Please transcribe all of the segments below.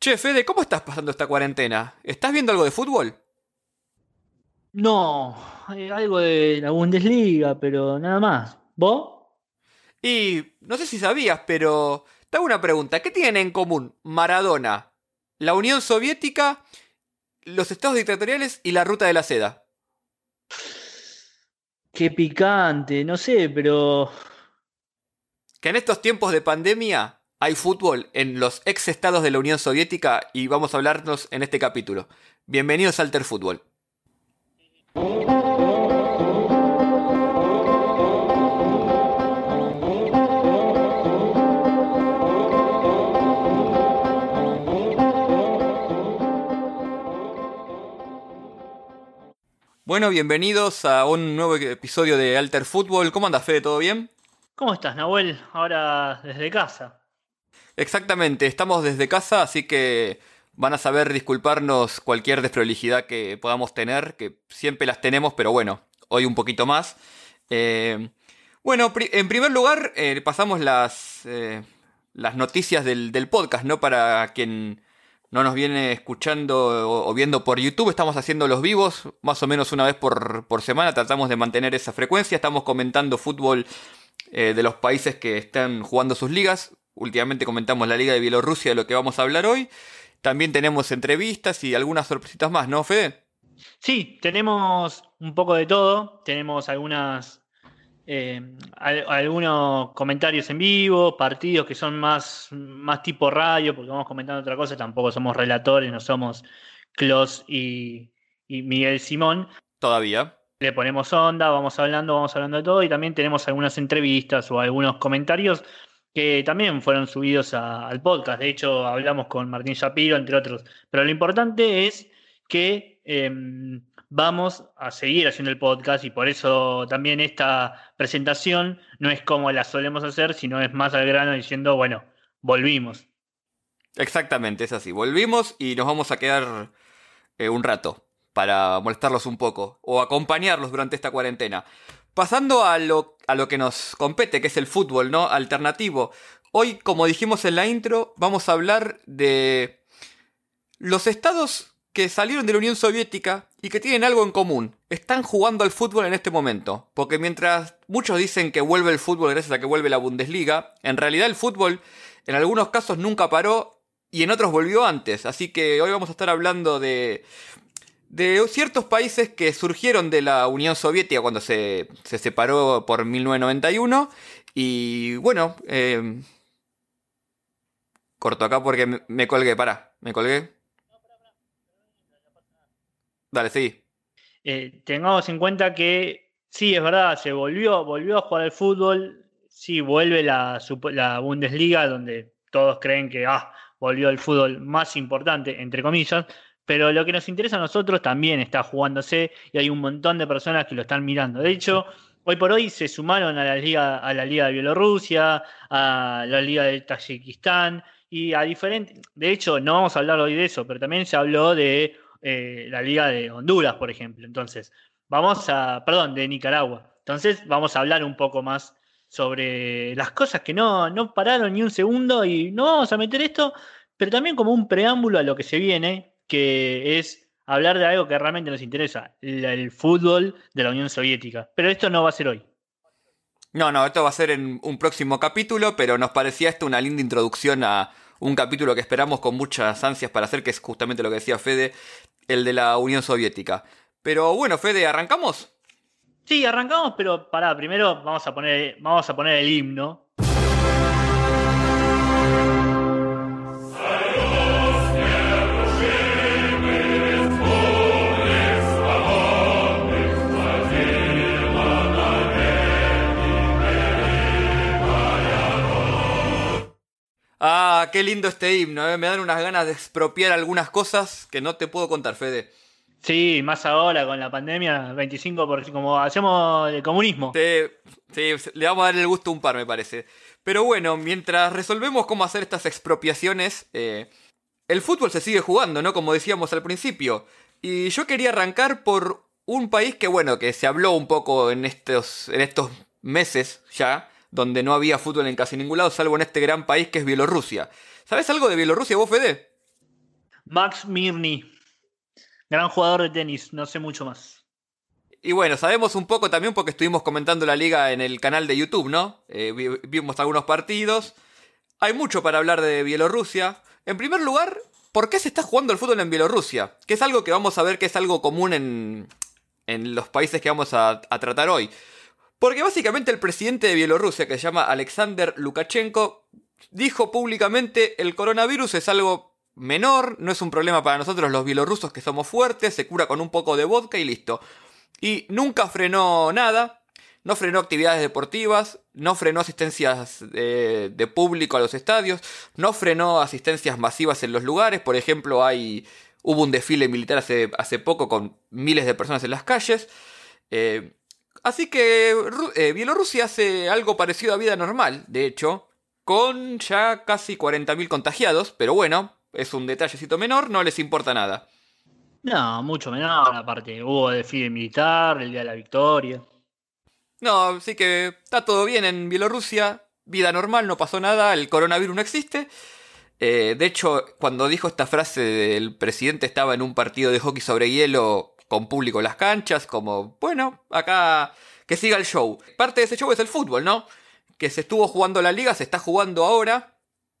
Che, Fede, ¿cómo estás pasando esta cuarentena? ¿Estás viendo algo de fútbol? No, hay algo de la Bundesliga, pero nada más. ¿Vos? Y no sé si sabías, pero te hago una pregunta. ¿Qué tienen en común Maradona, la Unión Soviética, los estados dictatoriales y la Ruta de la Seda? Qué picante, no sé, pero... Que en estos tiempos de pandemia hay fútbol en los ex estados de la Unión Soviética y vamos a hablarnos en este capítulo. Bienvenidos a Alter Fútbol. Bueno, bienvenidos a un nuevo episodio de Alter Fútbol. ¿Cómo andas, Fede? ¿Todo bien? ¿Cómo estás, Nahuel? Ahora desde casa. Exactamente, estamos desde casa, así que van a saber disculparnos cualquier desprolijidad que podamos tener, que siempre las tenemos, pero bueno, hoy un poquito más. Eh, bueno, en primer lugar, eh, pasamos las, eh, las noticias del, del, podcast, ¿no? Para quien no nos viene escuchando o, viendo por YouTube, estamos haciendo los vivos más o menos una vez por, semana, tratamos de mantener esa frecuencia, estamos comentando fútbol de los países que están jugando sus ligas, últimamente comentamos la Liga de Bielorrusia de lo que vamos a hablar hoy, también tenemos entrevistas y algunas sorpresitas más, ¿no, Fede? Sí, tenemos un poco de todo, tenemos algunas eh, algunos comentarios en vivo, partidos que son más, más tipo radio, porque vamos comentando otra cosa, tampoco somos relatores, no somos Klos y, Miguel Simón. Todavía. Le ponemos onda, vamos hablando, vamos hablando de todo, y también tenemos algunas entrevistas o algunos comentarios que también fueron subidos al podcast. De hecho, hablamos con Martín Shapiro, entre otros. Pero lo importante es que em, vamos a seguir haciendo el podcast y por eso también esta presentación no es como la solemos hacer, sino es más al grano diciendo, bueno, volvimos. Exactamente, es así. Volvimos y nos vamos a quedar eh, un rato para molestarlos un poco o acompañarlos durante esta cuarentena. Pasando a lo, a lo que nos compete, que es el fútbol, ¿no? Alternativo. Hoy, como dijimos en la intro, vamos a hablar de los estados que salieron de la Unión Soviética y que tienen algo en común. Están jugando al fútbol en este momento. Porque mientras muchos dicen que vuelve el fútbol gracias a que vuelve la Bundesliga, en realidad el fútbol en algunos casos nunca paró y en otros volvió antes. Así que hoy vamos a estar hablando de, de ciertos países que surgieron de la Unión Soviética cuando se, se separó por 1991. Y bueno, eh, corto acá porque me, me colgué, para, me colgué. Dale, sí. Eh, tengamos en cuenta que sí, es verdad, se volvió, volvió a jugar al fútbol. Sí, vuelve la, la Bundesliga, donde todos creen que ah, volvió el fútbol más importante, entre comillas. Pero lo que nos interesa a nosotros también está jugándose y hay un montón de personas que lo están mirando. De hecho, hoy por hoy se sumaron a la liga, a la liga de Bielorrusia, a la liga de Tayikistán y a diferentes. De hecho, no vamos a hablar hoy de eso, pero también se habló de eh, la Liga de Honduras, por ejemplo. Entonces, vamos a, perdón, de Nicaragua. Entonces, vamos a hablar un poco más sobre las cosas que no, no pararon ni un segundo y no vamos a meter esto, pero también como un preámbulo a lo que se viene, que es hablar de algo que realmente nos interesa, el, fútbol de la Unión Soviética. Pero esto no va a ser hoy. No, no, esto va a ser en un próximo capítulo, pero nos parecía esto una linda introducción a un capítulo que esperamos con muchas ansias para hacer, que es justamente lo que decía Fede, el de la Unión Soviética. Pero bueno, Fede, ¿arrancamos? Sí, arrancamos, pero pará, primero vamos a poner, vamos a poner el himno. Ah, qué lindo este himno, ¿eh? me dan unas ganas de expropiar algunas cosas que no te puedo contar, Fede. Sí, más ahora con la pandemia, 25 por como hacemos el comunismo. Sí, le vamos a dar el gusto a un par, me parece. Pero bueno, mientras resolvemos cómo hacer estas expropiaciones, eh, el fútbol se sigue jugando, ¿no? Como decíamos al principio. Y yo quería arrancar por un país que, bueno, que se habló un poco en estos, en estos meses ya, donde no había fútbol en casi ningún lado, salvo en este gran país que es Bielorrusia. ¿Sabes algo de Bielorrusia vos, Fede? Max Mirny, gran jugador de tenis, no sé mucho más. Y bueno, sabemos un poco también porque estuvimos comentando la liga en el canal de YouTube, ¿no? Eh, vimos algunos partidos. Hay mucho para hablar de Bielorrusia. En primer lugar, ¿por qué se está jugando el fútbol en Bielorrusia? Que es algo que vamos a ver que es algo común en, en los países que vamos a, a tratar hoy. Porque básicamente el presidente de Bielorrusia, que se llama Alexander Lukashenko, dijo públicamente el coronavirus es algo menor, no es un problema para nosotros los bielorrusos que somos fuertes, se cura con un poco de vodka y listo. Y nunca frenó nada, no frenó actividades deportivas, no frenó asistencias de, público a los estadios, no frenó asistencias masivas en los lugares, por ejemplo, hay, hubo un desfile militar hace, hace poco con miles de personas en las calles. Eh, así que eh, Bielorrusia hace algo parecido a vida normal, de hecho, con ya casi 40.000 contagiados, pero bueno, es un detallecito menor, no les importa nada. No, mucho menor, aparte. Hubo desfile militar, el día de la victoria. No, así que está todo bien en Bielorrusia, vida normal, no pasó nada, el coronavirus no existe. Eh, de hecho, cuando dijo esta frase del presidente estaba en un partido de hockey sobre hielo con público en las canchas, como, bueno, acá que siga el show. Parte de ese show es el fútbol, ¿no? Que se estuvo jugando la liga, se está jugando ahora.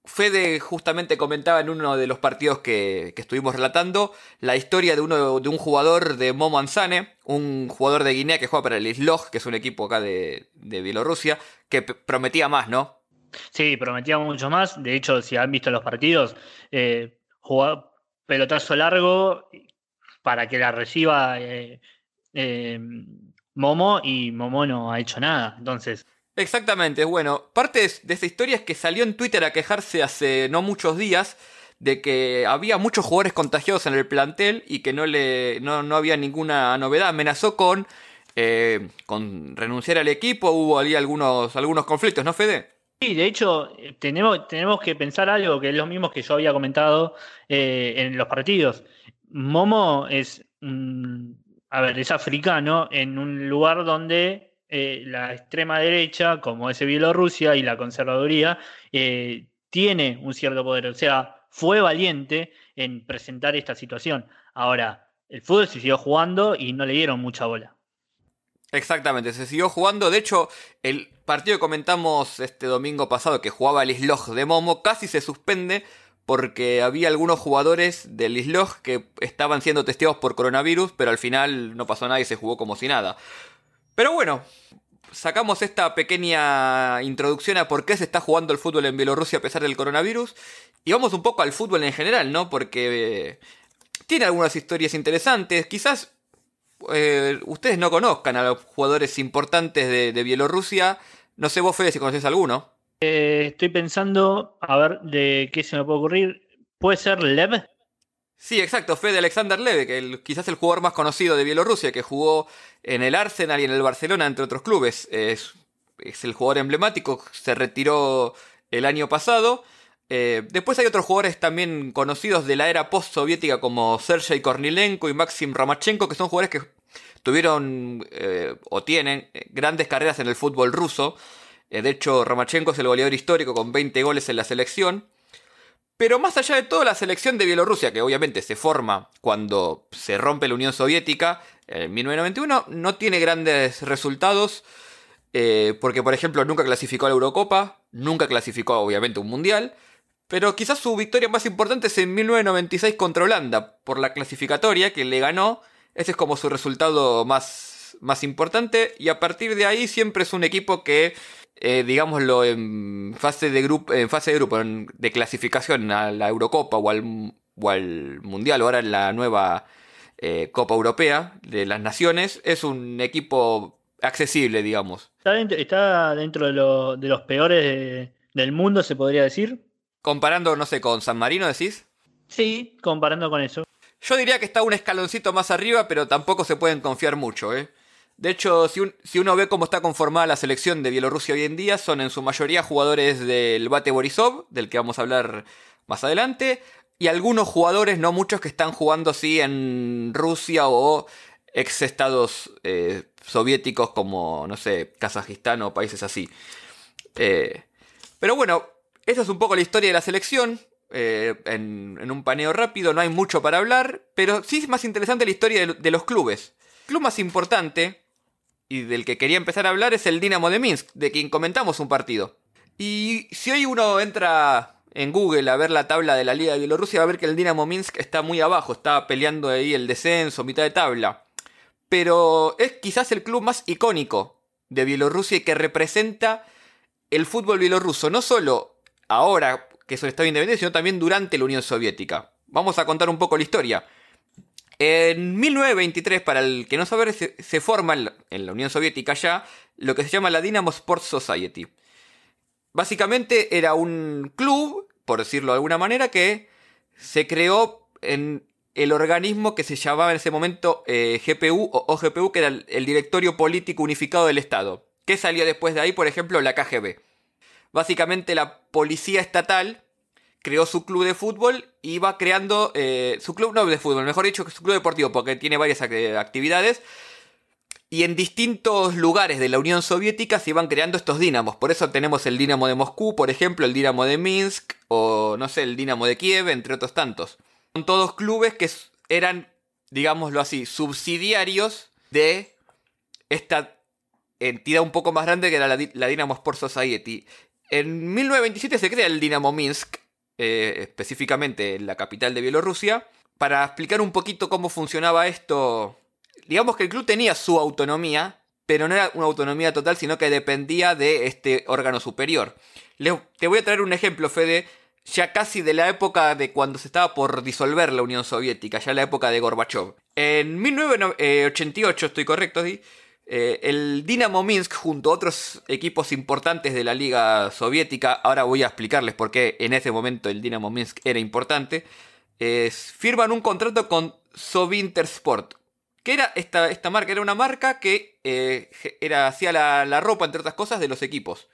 Fede justamente comentaba en uno de los partidos que, estuvimos relatando la historia de, uno, de un jugador de Momo Ansane, un jugador de Guinea que juega para el Isloj, que es un equipo acá de, Bielorrusia, que prometía más, ¿no? Sí, prometía mucho más. De hecho, si han visto los partidos, eh, pelotazo largo para que la reciba eh, eh, Momo y Momo no ha hecho nada. Entonces, Exactamente, bueno, parte de esta historia es que salió en Twitter a quejarse hace no muchos días de que había muchos jugadores contagiados en el plantel y que no, le, no, había ninguna novedad. Amenazó con, eh, con renunciar al equipo, hubo algunos, algunos conflictos, ¿no, Fede? Sí, de hecho, tenemos, tenemos que pensar algo que es lo mismo que yo había comentado eh, en los partidos. Momo es, a ver, es africano en un lugar donde eh, la extrema derecha, como es Bielorrusia, y la conservaduría, eh, tiene un cierto poder. O sea, fue valiente en presentar esta situación. Ahora, el fútbol se siguió jugando y no le dieron mucha bola. Exactamente, se siguió jugando. De hecho, el partido que comentamos este domingo pasado que jugaba el Isloj de Momo casi se suspende porque había algunos jugadores del Isloj que estaban siendo testeados por coronavirus, pero al final no pasó nada y se jugó como si nada. Pero bueno, sacamos esta pequeña introducción a por qué se está jugando el fútbol en Bielorrusia a pesar del coronavirus. Y vamos un poco al fútbol en general, ¿no? Porque eh, tiene algunas historias interesantes. Quizás eh, ustedes no conozcan a los jugadores importantes de, Bielorrusia. No sé vos, Fede, si conoces alguno. Eh, estoy pensando, a ver, de qué se me puede ocurrir. ¿Puede ser Lev? Sí, exacto, Fede Alexander Leve, que quizás el jugador más conocido de Bielorrusia, que jugó en el Arsenal y en el Barcelona, entre otros clubes. Es, el jugador emblemático, se retiró el año pasado. Eh, después hay otros jugadores también conocidos de la era post-soviética como Sergei Kornilenko y Maxim Ramachenko, que son jugadores que tuvieron eh, o tienen eh, grandes carreras en el fútbol ruso. De hecho, Ramachenko es el goleador histórico con 20 goles en la selección. Pero más allá de todo, la selección de Bielorrusia, que obviamente se forma cuando se rompe la Unión Soviética en 1991, no tiene grandes resultados. Eh, porque, por ejemplo, nunca clasificó a la Eurocopa, nunca clasificó, obviamente, un Mundial. Pero quizás su victoria más importante es en 1996 contra Holanda, por la clasificatoria que le ganó. Ese es como su resultado más, más importante. Y a partir de ahí siempre es un equipo que eh, digámoslo, en fase de grupo, en fase de grupo, de clasificación a la Eurocopa o al, Mundial, o ahora en la nueva eh, Copa Europea de las Naciones, es un equipo accesible, digamos. Está dentro, de, los peores del mundo, se podría decir. Comparando, no sé, con San Marino, decís. Sí, comparando con eso. Yo diría que está un escaloncito más arriba, pero tampoco se pueden confiar mucho, ¿eh? De hecho, si, uno ve cómo está conformada la selección de Bielorrusia hoy en día, son en su mayoría jugadores del Bate Borisov, del que vamos a hablar más adelante, y algunos jugadores, no muchos, que están jugando así en Rusia o ex estados eh, soviéticos como, no sé, Kazajistán o países así. Eh, pero bueno, esa es un poco la historia de la selección. eh, en, un paneo rápido, no hay mucho para hablar, pero sí es más interesante la historia de, los clubes. El club más importante, y del que quería empezar a hablar, es el Dinamo de Minsk, de quien comentamos un partido. Y si hoy uno entra en Google a ver la tabla de la Liga de Bielorrusia, va a ver que el Dinamo Minsk está muy abajo, está peleando ahí el descenso, mitad de tabla. Pero es quizás el club más icónico de Bielorrusia y que representa el fútbol bielorruso, no solo ahora que es un Estado independiente, sino también durante la Unión Soviética. Vamos a contar un poco la historia. En 1923, para el que no sabe, se, forma en la Unión Soviética ya lo que se llama la Dynamo Sports Society. Básicamente era un club, por decirlo de alguna manera, que se creó en el organismo que se llamaba en ese momento eh, GPU o OGPU, que era el Directorio Político Unificado del Estado. ¿Qué salió después de ahí? Por ejemplo, la KGB. Básicamente la policía estatal creó su club de fútbol y va creando eh, su club, no de fútbol, mejor dicho, su club deportivo, porque tiene varias actividades. Y en distintos lugares de la Unión Soviética se iban creando estos dínamos. Por eso tenemos el Dinamo de Moscú, por ejemplo, el Dinamo de Minsk, o no sé, el Dinamo de Kiev, entre otros tantos. Son todos clubes que eran, digámoslo así, subsidiarios de esta entidad un poco más grande que era la, la Dinamo Sport Society. En 1927 se crea el Dinamo Minsk, eh, específicamente en la capital de Bielorrusia. Para explicar un poquito cómo funcionaba esto, digamos que el club tenía su autonomía, pero no era una autonomía total, sino que dependía de este órgano superior. te voy a traer un ejemplo, Fede, ya casi de la época de cuando se estaba por disolver la Unión Soviética, ya la época de Gorbachev. En 1988, estoy correcto, ¿sí? Eh, el Dinamo Minsk, junto a otros equipos importantes de la Liga Soviética, ahora voy a explicarles por qué en ese momento el Dinamo Minsk era importante, firman un contrato con Sovintersport. Que era esta, marca? Era una marca que eh, hacía la, la ropa, entre otras cosas, de los equipos.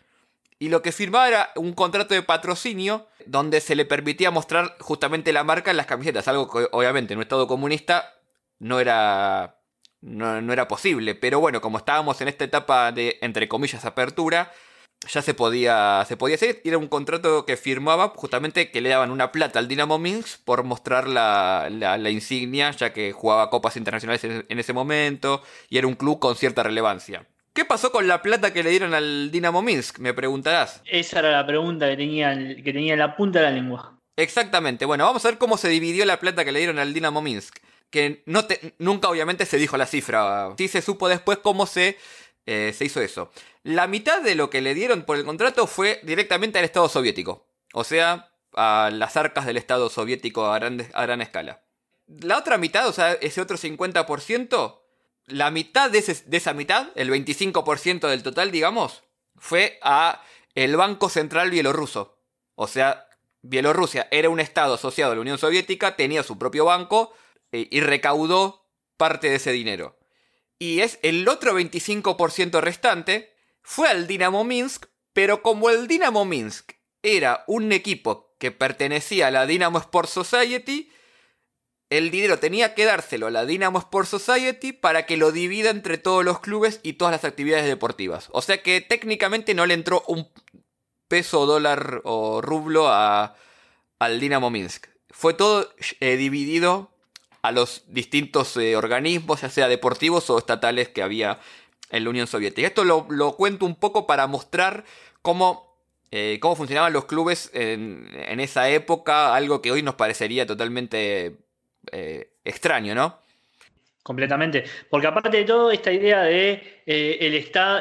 Y lo que firmaba era un contrato de patrocinio donde se le permitía mostrar justamente la marca en las camisetas, algo que obviamente en un estado comunista no era no, era posible. Pero bueno, como estábamos en esta etapa de, entre comillas, apertura, ya se podía, se podía hacer. Era un contrato que firmaba justamente que le daban una plata al Dinamo Minsk por mostrar la, la, insignia, ya que jugaba copas internacionales en, ese momento y era un club con cierta relevancia. ¿Qué pasó con la plata que le dieron al Dinamo Minsk? Me preguntarás. Esa era la pregunta que tenía, que tenía en la punta de la lengua. Exactamente. Bueno, vamos a ver cómo se dividió la plata que le dieron al Dinamo Minsk que nunca obviamente se dijo la cifra. Sí se supo después cómo se, eh, se hizo eso. La mitad de lo que le dieron por el contrato fue directamente al Estado soviético. O sea, a las arcas del Estado soviético a gran, a gran escala. La otra mitad, o sea, ese otro 50%, la mitad de, de esa mitad, el 25% del total, digamos, fue a el Banco Central Bielorruso. O sea, Bielorrusia era un estado asociado a la Unión Soviética, tenía su propio banco, eh, y recaudó parte de ese dinero. Y es el otro 25% restante fue al Dinamo Minsk, pero como el Dinamo Minsk era un equipo que pertenecía a la Dinamo Sport Society, el dinero tenía que dárselo a la Dinamo Sport Society para que lo divida entre todos los clubes y todas las actividades deportivas. O sea que técnicamente no le entró un peso, dólar o rublo a, al Dinamo Minsk. Fue todo eh, dividido a los distintos eh, organismos, ya sea deportivos o estatales que había en la Unión Soviética. Esto lo, cuento un poco para mostrar cómo, eh, cómo funcionaban los clubes en, esa época, algo que hoy nos parecería totalmente eh, extraño, ¿no? Completamente. Porque aparte de todo, esta idea de el,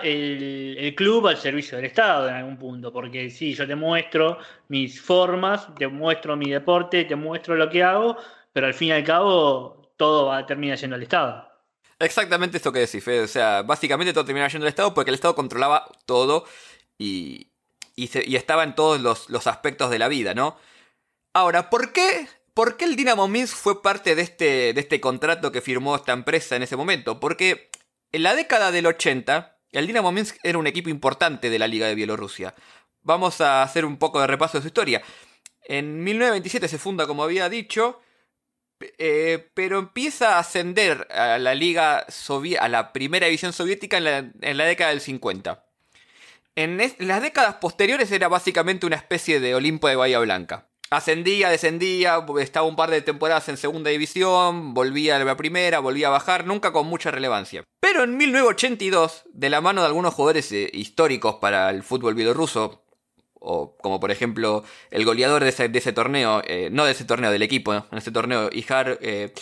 el, el, club al servicio del Estado en algún punto. Porque sí, yo te muestro mis formas, te muestro mi deporte, te muestro lo que hago, pero al fin y al cabo todo termina siendo el Estado. Exactamente esto que decís, Fede. O sea, básicamente todo termina siendo el Estado porque el Estado controlaba todo y, y, estaba en todos los, aspectos de la vida, ¿no? Ahora, ¿por qué, ¿por qué el Dinamo Minsk fue parte de este, de este contrato que firmó esta empresa en ese momento? Porque en la década del 80, el Dinamo Minsk era un equipo importante de la Liga de Bielorrusia. Vamos a hacer un poco de repaso de su historia. En 1927 se funda, como había dicho, eh, pero empieza a ascender a la liga a la primera división soviética en la, década del 50. En, las décadas posteriores era básicamente una especie de Olimpo de Bahía Blanca. ascendía, descendía, estaba un par de temporadas en segunda división, volvía a la primera, volvía a bajar, nunca con mucha relevancia. Pero en 1982, de la mano de algunos jugadores eh, históricos para el fútbol bielorruso, o como por ejemplo el goleador de ese, torneo, eh, no de ese torneo, del equipo, en ese torneo, Ihar eh,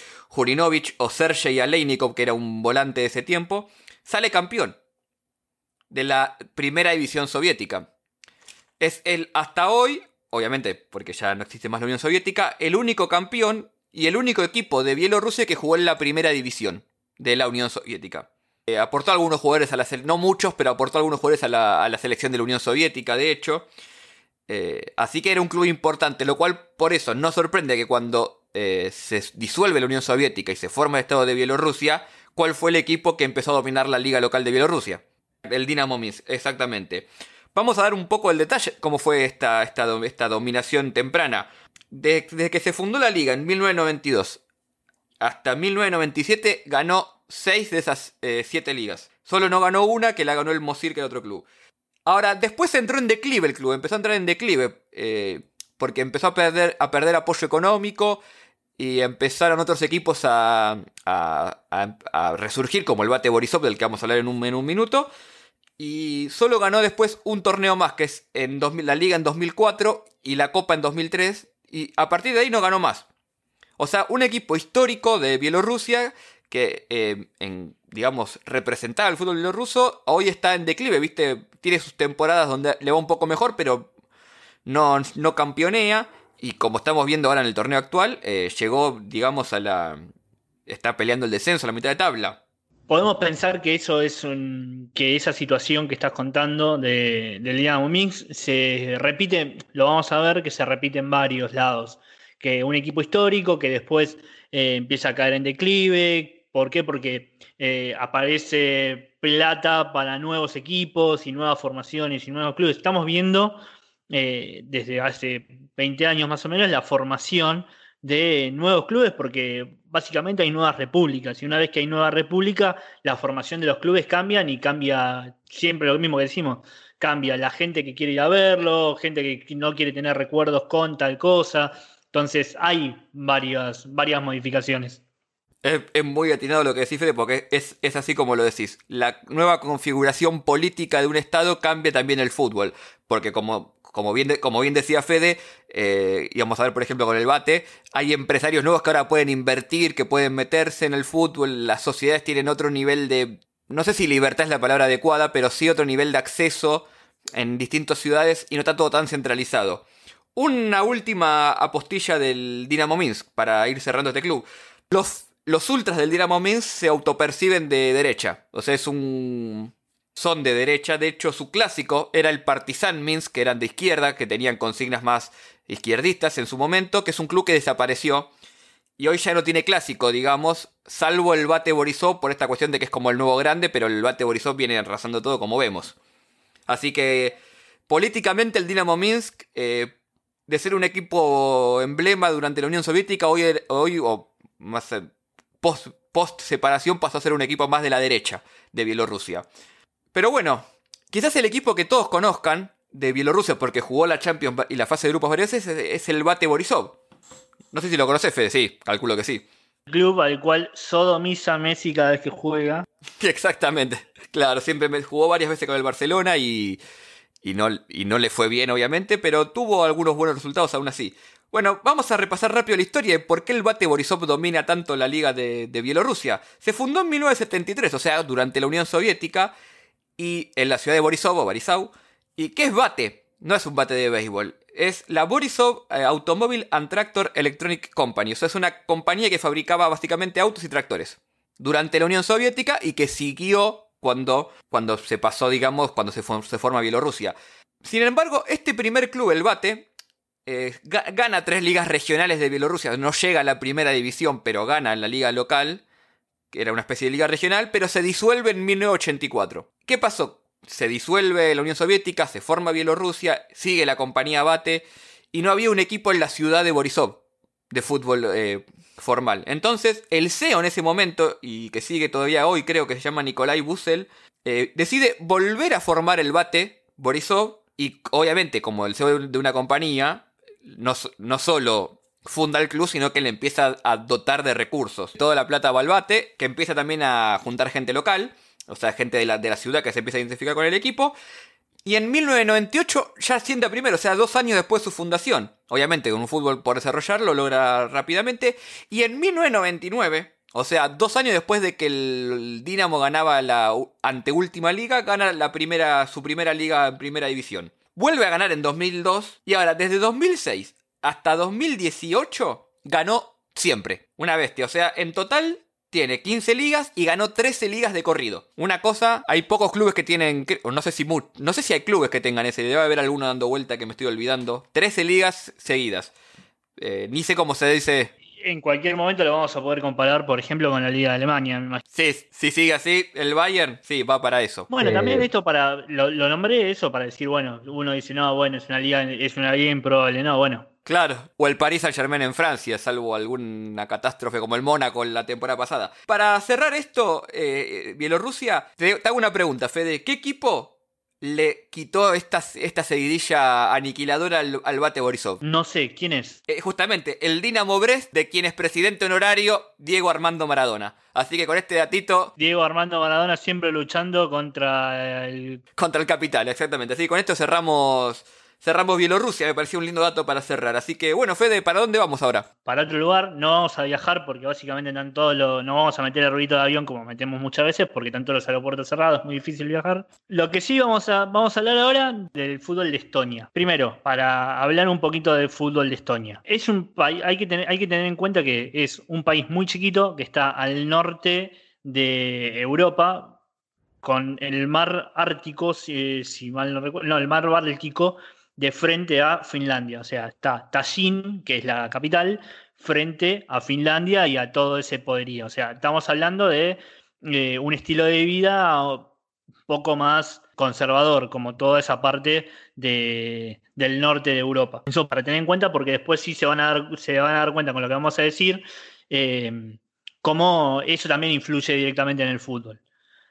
o Sergei Aleinikov, que era un volante de ese tiempo, sale campeón de la primera división soviética. Es el hasta hoy obviamente porque ya no existe más la Unión Soviética, el único campeón y el único equipo de Bielorrusia que jugó en la primera división de la Unión Soviética. Eh, aportó algunos jugadores a la no muchos, pero aportó algunos jugadores a la, selección de la Unión Soviética, de hecho. Eh, así que era un club importante, lo cual por eso no sorprende que cuando eh, se disuelve la Unión Soviética y se forma el Estado de Bielorrusia, ¿cuál fue el equipo que empezó a dominar la liga local de Bielorrusia? El Dinamo Minsk, exactamente. Vamos a dar un poco el detalle cómo fue esta, esta, dominación temprana. Desde, que se fundó la liga en 1992 hasta 1997 ganó 6 de esas 7 eh, ligas. Solo no ganó una que la ganó el Mosir, que era otro club. Ahora, después entró en declive el club, empezó a entrar en declive, eh, porque empezó a perder, a perder apoyo económico y empezaron otros equipos a, resurgir, como el Bate Borisov, del que vamos a hablar en un, en un minuto. Y solo ganó después un torneo más, que es en la Liga en 2004 y la Copa en 2003. Y a partir de ahí no ganó más. O sea, un equipo histórico de Bielorrusia que, eh, digamos, representaba el fútbol bielorruso, hoy está en declive, ¿viste? Tiene sus temporadas donde le va un poco mejor, pero no, no campeonea. Y como estamos viendo ahora en el torneo actual, eh, llegó, digamos, a la... Está peleando el descenso a la mitad de tabla podemos pensar que eso es un, que esa situación que estás contando de, del Dinamo Mix se repite, lo vamos a ver que se repite en varios lados. Que un equipo histórico que después eh, empieza a caer en declive. ¿Por qué? Porque eh, aparece plata para nuevos equipos y nuevas formaciones y nuevos clubes. Estamos viendo eh, desde hace 20 años más o menos la formación de nuevos clubes porque básicamente hay nuevas repúblicas y una vez que hay nueva república la formación de los clubes cambian y cambia siempre lo mismo que decimos cambia la gente que quiere ir a verlo gente que no quiere tener recuerdos con tal cosa entonces hay varias varias modificaciones es, muy atinado lo que decís, Fede, porque es, es, así como lo decís. La nueva configuración política de un Estado cambia también el fútbol. Porque como como bien, como bien decía Fede, eh, y vamos a ver por ejemplo con el bate, hay empresarios nuevos que ahora pueden invertir, que pueden meterse en el fútbol, las sociedades tienen otro nivel de, no sé si libertad es la palabra adecuada, pero sí otro nivel de acceso en distintas ciudades y no está todo tan centralizado. Una última apostilla del Dinamo Minsk para ir cerrando este club. Los, los ultras del Dinamo Minsk se autoperciben de derecha, o sea, es un son de derecha. De hecho, su clásico era el Partizan Minsk, que eran de izquierda, que tenían consignas más izquierdistas en su momento, que es un club que desapareció. Y hoy ya no tiene clásico, digamos, salvo el Bate Borisov por esta cuestión de que es como el nuevo grande, pero el Bate Borisov viene arrasando todo como vemos. Así que políticamente el Dinamo Minsk, eh, de ser un equipo emblema durante la Unión Soviética, hoy, hoy o más eh, post, post separación pasó a ser un equipo más de la derecha de Bielorrusia. Pero bueno, quizás el equipo que todos conozcan de Bielorrusia porque jugó la Champions y la fase de grupos varias veces es el Bate Borisov. No sé si lo conoces, Fede, sí, calculo que sí. Club al cual sodomiza Messi cada vez que juega. Exactamente, claro, siempre me jugó varias veces con el Barcelona y, no, y no le fue bien, obviamente, pero tuvo algunos buenos resultados aún así. Bueno, vamos a repasar rápido la historia de por qué el Bate Borisov domina tanto la liga de, Bielorrusia. Se fundó en 1973, o sea, durante la Unión Soviética, y en la ciudad de Borisov o Borisov. ¿Y qué es Bate? No es un bate de béisbol. Es la Borisov eh, Automobile and Tractor Electronic Company. O sea, es una compañía que fabricaba básicamente autos y tractores durante la Unión Soviética y que siguió cuando, cuando se pasó, digamos, cuando se, se forma Bielorrusia. Sin embargo, este primer club, el Bate, eh, gana tres ligas regionales de Bielorrusia. No llega a la primera división, pero gana en la liga local que era una especie de liga regional, pero se disuelve en 1984. ¿Qué pasó? Se disuelve la Unión Soviética, se forma Bielorrusia, sigue la compañía Bate, y no había un equipo en la ciudad de Borisov de fútbol eh, formal. Entonces, el CEO en ese momento, y que sigue todavía hoy, creo que se llama Nikolai Busel, eh, decide volver a formar el Bate Borisov, y obviamente, como el CEO de una compañía, no, no solo funda el club, sino que le empieza a dotar de recursos. Toda la plata va al bate, que empieza también a juntar gente local, o sea, gente de la, de la ciudad que se empieza a identificar con el equipo. Y en 1998 ya asciende a primero, o sea, dos años después de su fundación. Obviamente, con un fútbol por desarrollar, lo logra rápidamente. Y en 1999, o sea, dos años después de que el Dinamo ganaba la anteúltima liga, gana la primera, su primera liga en primera división. Vuelve a ganar en 2002 y ahora desde 2006 hasta 2018 ganó siempre. Una bestia. O sea, en total tiene 15 ligas y ganó 13 ligas de corrido. Una cosa, hay pocos clubes que tienen, no sé si no sé si hay clubes que tengan ese, debe haber alguno dando vuelta que me estoy olvidando. 13 ligas seguidas. Eh, ni sé cómo se dice. En cualquier momento lo vamos a poder comparar, por ejemplo, con la Liga de Alemania. Sí, si sigue así, el Bayern, sí, va para eso. Bueno, también esto para, lo, lo nombré eso para decir, bueno, uno dice, no, bueno, es una liga, es una liga improbable, no, bueno, Claro, o el Paris Saint Germain en Francia, salvo alguna catástrofe como el Mónaco en la temporada pasada. Para cerrar esto, eh, Bielorrusia, te, hago una pregunta, Fede. ¿Qué equipo le quitó esta, esta seguidilla aniquiladora al, bate Borisov? No sé, ¿quién es? Eh, justamente, el Dinamo Brest, de quien es presidente honorario Diego Armando Maradona. Así que con este datito... Diego Armando Maradona siempre luchando contra el... Contra el capital, exactamente. Así que con esto cerramos cerramos Bielorrusia, me pareció un lindo dato para cerrar. Así que bueno, Fede, ¿para dónde vamos ahora? Para otro lugar, no vamos a viajar porque básicamente todos los, no vamos a meter el ruido de avión como metemos muchas veces porque todos los aeropuertos cerrados, es muy difícil viajar. Lo que sí vamos a, vamos a hablar ahora del fútbol de Estonia. Primero, para hablar un poquito del fútbol de Estonia. Es un país, hay que tener, hay que tener en cuenta que es un país muy chiquito que está al norte de Europa, con el mar Ártico, si, si mal no recuerdo, no, el mar Báltico de frente a Finlandia. O sea, está Tallinn, que es la capital, frente a Finlandia y a todo ese poderío. O sea, estamos hablando de eh, un estilo de vida poco más conservador, como toda esa parte de, del norte de Europa. Eso para tener en cuenta, porque después sí se van a dar, se van a dar cuenta con lo que vamos a decir, eh, cómo eso también influye directamente en el fútbol.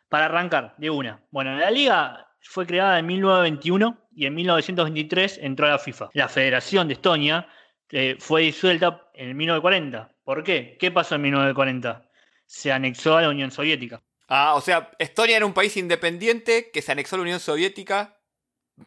Para arrancar, de una. Bueno, la liga fue creada en 1921 y en 1923 entró a la FIFA. La Federación de Estonia eh, fue disuelta en 1940. ¿Por qué? ¿Qué pasó en 1940? Se anexó a la Unión Soviética. Ah, o sea, Estonia era un país independiente que se anexó a la Unión Soviética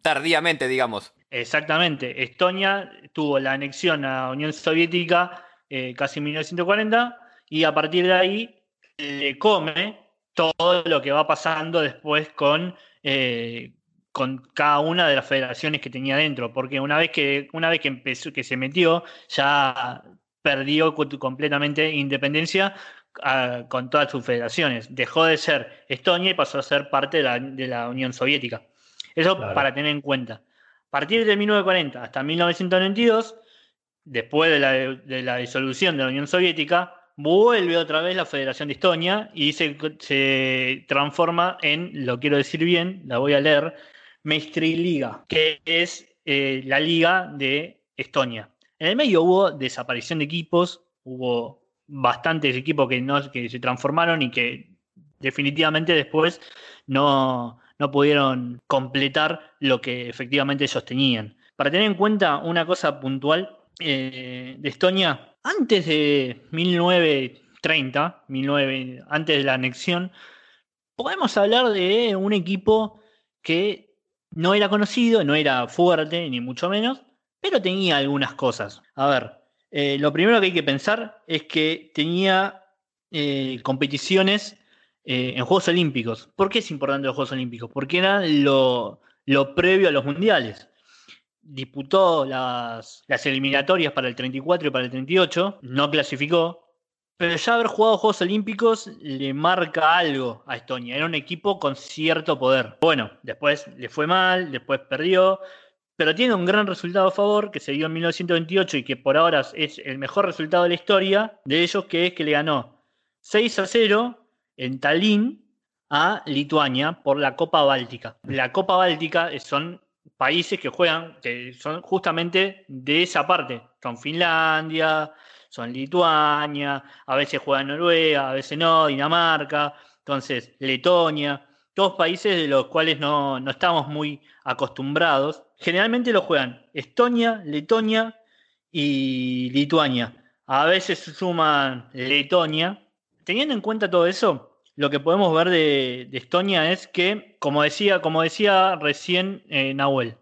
tardíamente, digamos. Exactamente. Estonia tuvo la anexión a la Unión Soviética eh, casi en 1940 y a partir de ahí le come todo lo que va pasando después con eh, con cada una de las federaciones que tenía dentro, porque una vez que, una vez que empezó, que se metió, ya perdió completamente independencia ah, con todas sus federaciones. Dejó de ser Estonia y pasó a ser parte de la, Unión Soviética. Eso para tener en cuenta. A partir de 1940 hasta 1992, después de la, de la disolución de la Unión Soviética, vuelve otra vez la Federación de Estonia y se, se transforma en, lo quiero decir bien, la voy a leer, Liga, que es eh, la liga de Estonia. En el medio hubo desaparición de equipos, hubo bastantes equipos que, no, que se transformaron y que definitivamente después no, no pudieron completar lo que efectivamente ellos tenían. Para tener en cuenta una cosa puntual eh, de Estonia, antes de 1930, 19, antes de la anexión, podemos hablar de un equipo que no era conocido, no era fuerte, ni mucho menos, pero tenía algunas cosas. A ver, eh, lo primero que hay que pensar es que tenía eh, competiciones eh, en Juegos Olímpicos. ¿Por qué es importante los Juegos Olímpicos? Porque era lo, previo a los mundiales. Disputó las, las eliminatorias para el 34 y para el 38, no clasificó, pero ya haber jugado Juegos Olímpicos le marca algo a Estonia. Era un equipo con cierto poder. Bueno, después le fue mal, después perdió, pero tiene un gran resultado a favor que se dio en 1928 y que por ahora es el mejor resultado de la historia de ellos, que es que le ganó 6 a 0 en Tallinn a Lituania por la Copa Báltica. La Copa Báltica son países que juegan, que son justamente de esa parte. Son Finlandia, son Lituania, a veces juega Noruega, a veces no, Dinamarca, entonces Letonia, todos países de los cuales no, estamos muy acostumbrados. Generalmente lo juegan Estonia, Letonia, y Lituania. A veces suman Letonia. Teniendo en cuenta todo eso, lo que podemos ver de, Estonia es que, como decía, como decía recién eh, Nahuel,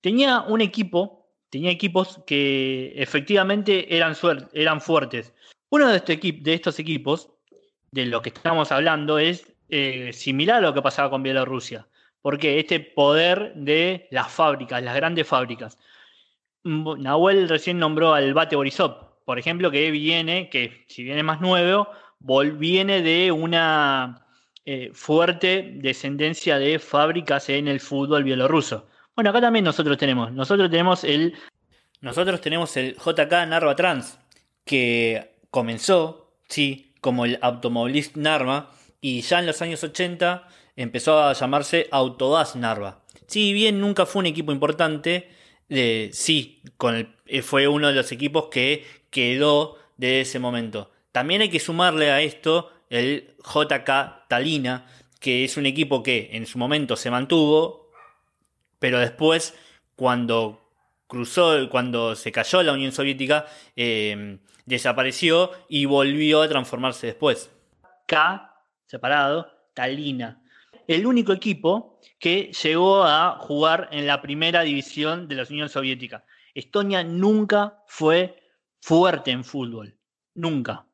tenía un equipo, tenía equipos que efectivamente eran, fuertes. Uno de, este de estos equipos, de lo que estamos hablando, es eh, similar a lo que pasaba con Bielorrusia. Porque este poder de las fábricas, las grandes fábricas. Nahuel recién nombró al Bate Borisov, por ejemplo, que viene, que si viene más nuevo, viene de una eh, fuerte descendencia de fábricas en el fútbol bielorruso. Bueno, acá también nosotros tenemos, nosotros tenemos el, nosotros tenemos el JK Narva Trans, que comenzó, sí, como el automovilist Narva, y ya en los años 80 empezó a llamarse Autodas Narva. Si bien nunca fue un equipo importante, eh, sí, fue uno de los equipos que quedó de ese momento. También hay que sumarle a esto el JK Talina, que es un equipo que en su momento se mantuvo, pero después, cuando cruzó, cuando se cayó la Unión Soviética, em, desapareció y volvió a transformarse después. K, separado, Talina. El único equipo que llegó a jugar en la primera división de la Unión Soviética. Estonia nunca fue fuerte en fútbol, nunca.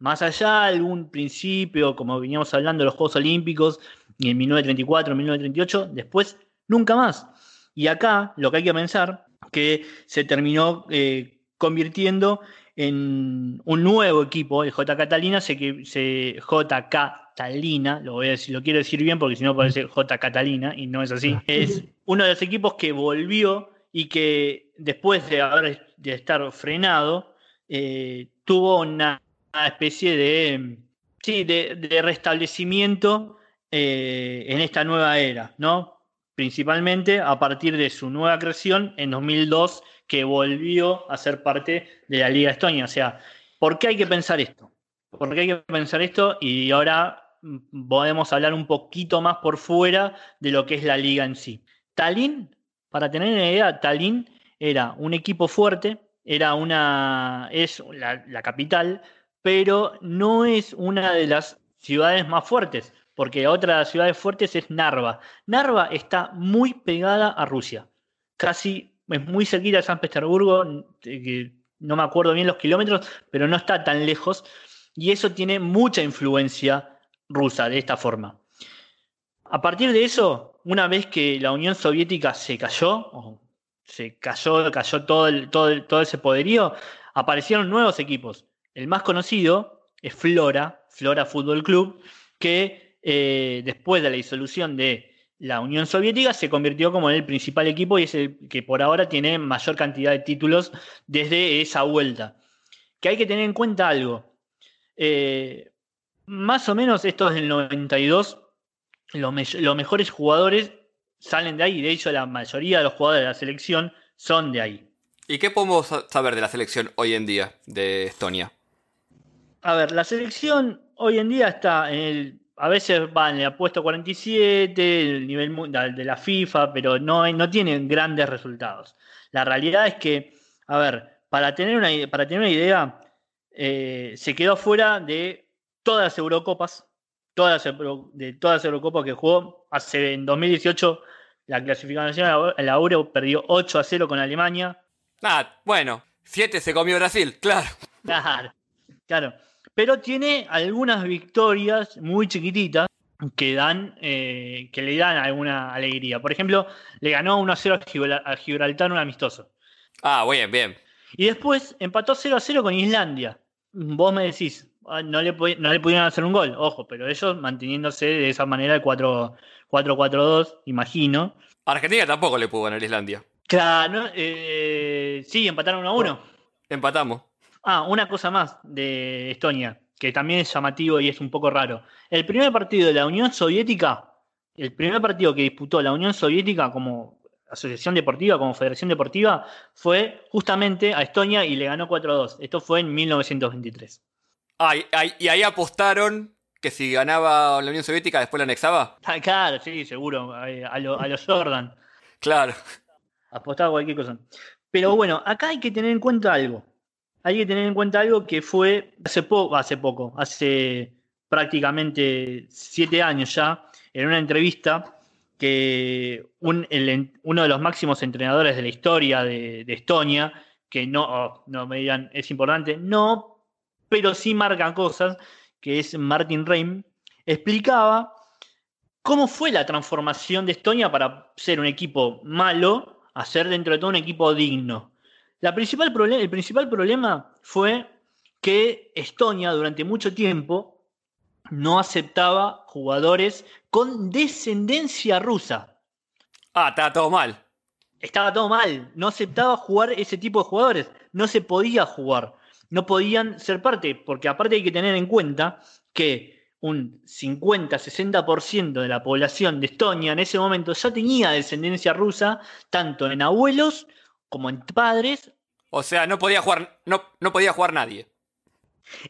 Más allá de algún principio, como veníamos hablando de los Juegos Olímpicos, en 1934, 1938, después nunca más. Y acá lo que hay que pensar, que se terminó eh, convirtiendo en un nuevo equipo, el J. Catalina, se, se, J. Catalina, lo voy a decir, lo quiero decir bien porque si no parece J. Catalina y no es así. Es uno de los equipos que volvió y que después de haber de estar frenado, eh, tuvo una, especie de, sí, de, restablecimiento eh, en esta nueva era, ¿no? Principalmente a partir de su nueva creación en 2002 que volvió a ser parte de la Liga Estonia. O sea, ¿por qué hay que pensar esto? ¿Por qué hay que pensar esto? Y ahora mm, podemos hablar un poquito más por fuera de lo que es la liga en sí. Tallinn, para tener una idea, Tallinn era un equipo fuerte, era una, es la capital, pero no es una de las ciudades más fuertes, porque otra de las ciudades fuertes es Narva. Narva está muy pegada a Rusia, casi es muy cerquita de San Petersburgo, que no me acuerdo bien los kilómetros, pero no está tan lejos, y eso tiene mucha influencia rusa de esta forma. A partir de eso, una vez que la Unión Soviética se cayó, se cayó, cayó todo ese poderío, aparecieron nuevos equipos. El más conocido es Flora, Flora Fútbol Club, que eh, después de la disolución de la Unión Soviética se convirtió como en el principal equipo y es el que por ahora tiene mayor cantidad de títulos desde esa vuelta. Que hay que tener en cuenta algo. Eh, más o menos estos del 92, los, los mejores jugadores salen de ahí. De hecho, la mayoría de los jugadores de la selección son de ahí. ¿Y qué podemos saber de la selección hoy en día de Estonia? A ver, la selección hoy en día está en el a veces va en el puesto 47, el nivel mundial de la FIFA, pero no, no tienen grandes resultados. La realidad es que, a ver, para tener una, para tener una idea, eh, se quedó fuera de todas las Eurocopas, todas de todas las Eurocopas que jugó. Hace en 2018 la clasificación en la Euro perdió 8 a 0 con Alemania. Ah, bueno, 7 se comió Brasil, claro. Claro, claro pero tiene algunas victorias muy chiquititas que dan eh, que le dan alguna alegría. Por ejemplo, le ganó 1 a 0 a Gibraltar un amistoso. Ah, bien, bien. Y después empató 0 a 0 con Islandia. Vos me decís, ah, no le, no le pudieron hacer un gol, ojo, pero ellos manteniéndose de esa manera el 4-4-2, imagino. Argentina tampoco le pudo ganar Islandia. Claro, eh, sí, empataron 1 a 1. Empatamos. Ah, una cosa más de Estonia, que también es llamativo y es un poco raro. El primer partido de la Unión Soviética, el primer partido que disputó la Unión Soviética como asociación deportiva, como federación deportiva, fue justamente a Estonia y le ganó 4-2. Esto fue en 1923. Ah, y, ahí apostaron que si ganaba la Unión Soviética después la anexaba. Ah, claro, sí, seguro, a, los Jordan. Claro. Apostaba cualquier cosa. Pero bueno, acá hay que tener en cuenta algo. Hay que tener en cuenta algo que fue hace poco, hace poco, hace prácticamente siete años ya, en una entrevista que uno de los máximos entrenadores de la historia de, Estonia, que no, oh, no me digan es importante, no, pero sí marca cosas, que es Martin Reim, explicaba cómo fue la transformación de Estonia para ser un equipo malo a ser dentro de todo un equipo digno. La principal el principal problema fue que Estonia durante mucho tiempo no aceptaba jugadores con descendencia rusa. Ah, estaba todo mal. Estaba todo mal. No aceptaba jugar ese tipo de jugadores. No se podía jugar. No podían ser parte, porque aparte hay que tener en cuenta que un 50-60% de la población de Estonia en ese momento ya tenía descendencia rusa, tanto en abuelos como en padres. O sea, no podía jugar, no, no podía jugar nadie.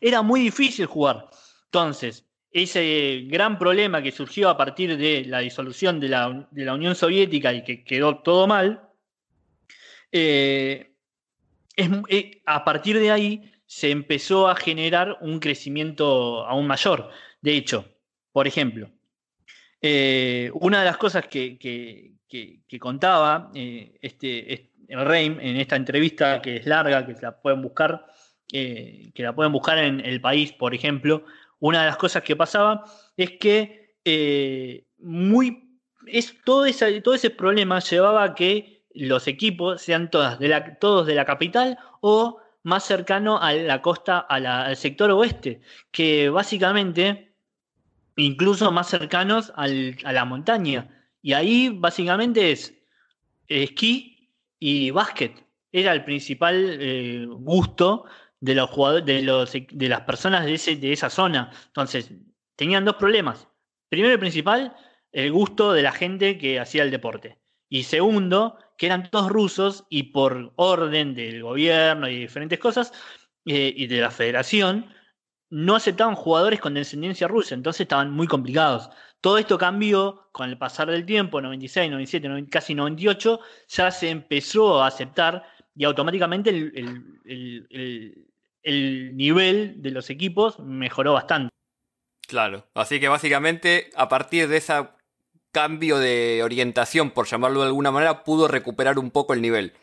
Era muy difícil jugar. Entonces, ese gran problema que surgió a partir de la disolución de la, Unión Soviética y que quedó todo mal, eh, eh, a partir de ahí se empezó a generar un crecimiento aún mayor. De hecho, por ejemplo, eh, una de las cosas que, contaba eh, este, el Reim en esta entrevista, que es larga, que la pueden buscar, eh, que la pueden buscar en El País, por ejemplo, una de las cosas que pasaba es que muy, es, todo, todo ese problema llevaba a que los equipos sean todas de la, todos de la capital o más cercano a la costa, al sector oeste, que básicamente incluso más cercanos a la montaña. Y ahí básicamente es esquí y básquet. Era el principal eh, gusto de los jugadores, de, los, de las personas de, ese, de esa zona. Entonces, tenían dos problemas. Primero y principal, el gusto de la gente que hacía el deporte. Y segundo, que eran todos rusos y por orden del gobierno y diferentes cosas, eh, y de la federación, no aceptaban jugadores con descendencia rusa, entonces estaban muy complicados. Todo esto cambió con el pasar del tiempo, 96, 97, casi 98, ya se empezó a aceptar y automáticamente el, el, nivel de los equipos mejoró bastante. Claro, así que básicamente a partir de ese cambio de orientación, por llamarlo de alguna manera, pudo recuperar un poco el nivel.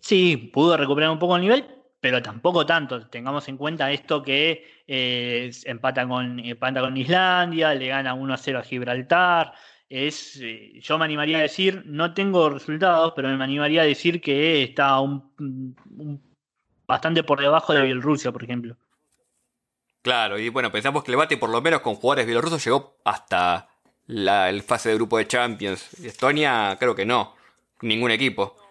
Sí, pudo recuperar un poco el nivel, pero tampoco tanto. Tengamos en cuenta esto que eh, empata, con, empata con Islandia, le gana 1 a 0 a Gibraltar. Es, eh, yo me animaría a decir, no tengo resultados, pero me animaría a decir que está un, bastante por debajo de Bielorrusia, por ejemplo. Claro, y bueno, pensamos que el Bate por lo menos con jugadores bielorrusos llegó hasta la el fase de grupo de Champions. Estonia creo que no, ningún equipo.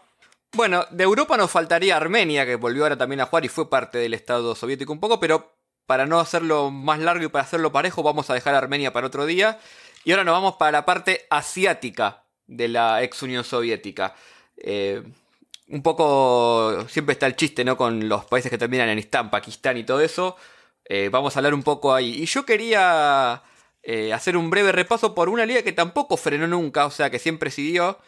Bueno, de Europa nos faltaría Armenia, que volvió ahora también a jugar y fue parte del Estado soviético un poco, pero para no hacerlo más largo y para hacerlo parejo, vamos a dejar Armenia para otro día. Y ahora nos vamos para la parte asiática de la ex Unión Soviética. Eh, un poco, siempre está el chiste, ¿no? Con los países que terminan en Istán, Pakistán y todo eso. Eh, vamos a hablar un poco ahí. Y yo quería eh, hacer un breve repaso por una liga que tampoco frenó nunca, o sea, que siempre siguió.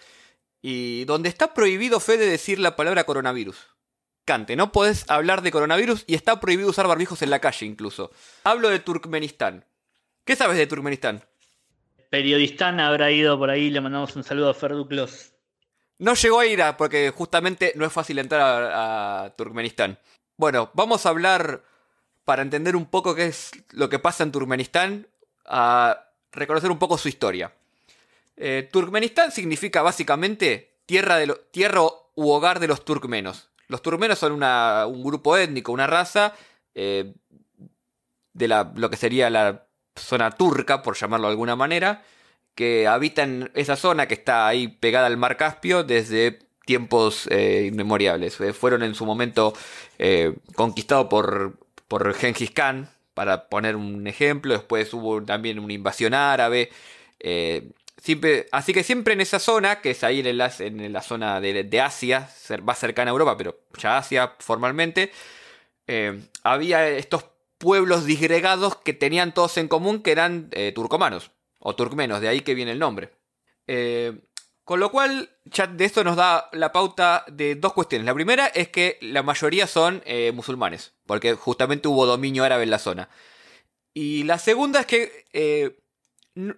Y donde está prohibido, Fede, decir la palabra coronavirus. Cante, no podés hablar de coronavirus y está prohibido usar barbijos en la calle incluso. Hablo de Turkmenistán. ¿Qué sabes de Turkmenistán? Periodistán habrá ido por ahí, le mandamos un saludo a Ferduklos. No llegó a ir a, porque justamente no es fácil entrar a, a Turkmenistán. Bueno, vamos a hablar para entender un poco qué es lo que pasa en Turkmenistán, a reconocer un poco su historia. Eh, Turkmenistán significa básicamente tierra, de tierra u hogar de los turkmenos. Los turkmenos son un grupo étnico, una raza eh, de lo que sería la zona turca, por llamarlo de alguna manera, que habita en esa zona que está ahí pegada al mar Caspio desde tiempos eh, inmemoriales. fueron en su momento conquistados por, por Genghis Khan, para poner un ejemplo. Después hubo también una invasión árabe así que siempre en esa zona, que es ahí en, la, zona de, Asia, más cercana a Europa, pero ya Asia formalmente, eh, había estos pueblos disgregados que tenían todos en común que eran eh, turcomanos o turkmenos, de ahí que viene el nombre. Eh, Con lo cual, ya de esto nos da la pauta de dos cuestiones. La primera es que la mayoría son musulmanes, porque justamente hubo dominio árabe en la zona. Y la segunda es que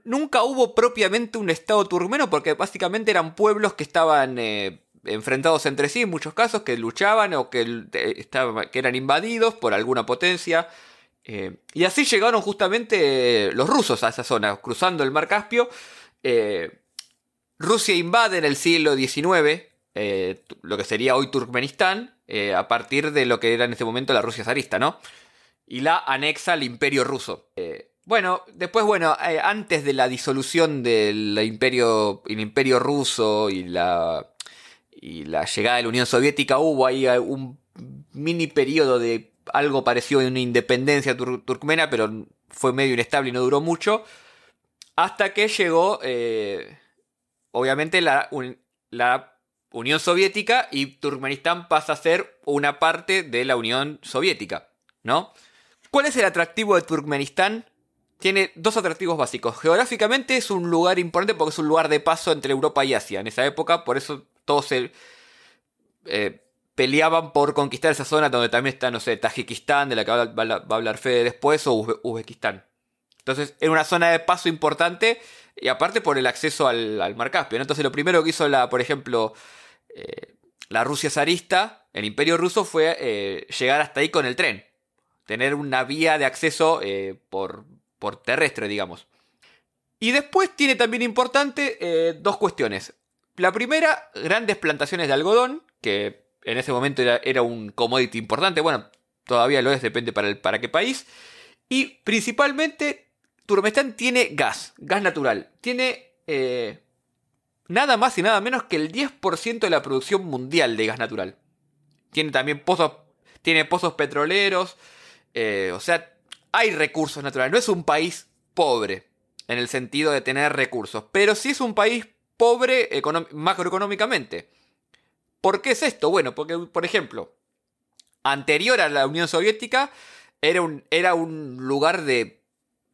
nunca hubo propiamente un estado turmeno, porque básicamente eran pueblos que estaban eh, enfrentados entre sí en muchos casos, que luchaban o que, estaban, que eran invadidos por alguna potencia. y así llegaron justamente los rusos a esa zona, cruzando el mar Caspio. Rusia invade en el siglo XIX eh, lo que sería hoy Turkmenistán, eh, a partir de lo que era en ese momento la Rusia zarista, ¿no? Y la anexa al imperio ruso. Eh, bueno, después, bueno, antes de la disolución del imperio, el imperio ruso y la, llegada de la Unión Soviética, hubo ahí un mini periodo de algo parecido a una independencia turcmena, pero fue medio inestable y no duró mucho. Hasta que llegó obviamente la, la Unión Soviética y Turkmenistán pasa a ser una parte de la Unión Soviética, ¿no? ¿Cuál es el atractivo de Turkmenistán? Tiene dos atractivos básicos. Geográficamente es un lugar importante porque es un lugar de paso entre Europa y Asia. En esa época, por eso todos se eh, peleaban por conquistar esa zona donde también está, no sé, Tajikistán, de la que va a hablar Fede después, o Uzbekistán. Entonces, era una zona de paso importante y aparte por el acceso al, mar Caspio. Entonces lo primero que hizo, la, por ejemplo, eh, la Rusia zarista, el imperio ruso, fue eh, llegar hasta ahí con el tren. Tener una vía de acceso por, por, terrestre, digamos. Y después tiene también importante dos cuestiones. La primera, grandes plantaciones de algodón, que en ese momento era, un commodity importante. Bueno, todavía lo es, depende para, el, para qué país. Y principalmente Turkmenistán tiene gas, gas natural. Tiene eh, nada más y nada menos que el 10% de la producción mundial de gas natural. Tiene también pozos, tiene pozos petroleros. Eh, o sea, hay recursos naturales. No es un país pobre en el sentido de tener recursos, pero sí es un país pobre macroeconómicamente. ¿Por qué es esto? Bueno, porque, por ejemplo, anterior a la Unión Soviética, era un, era un lugar de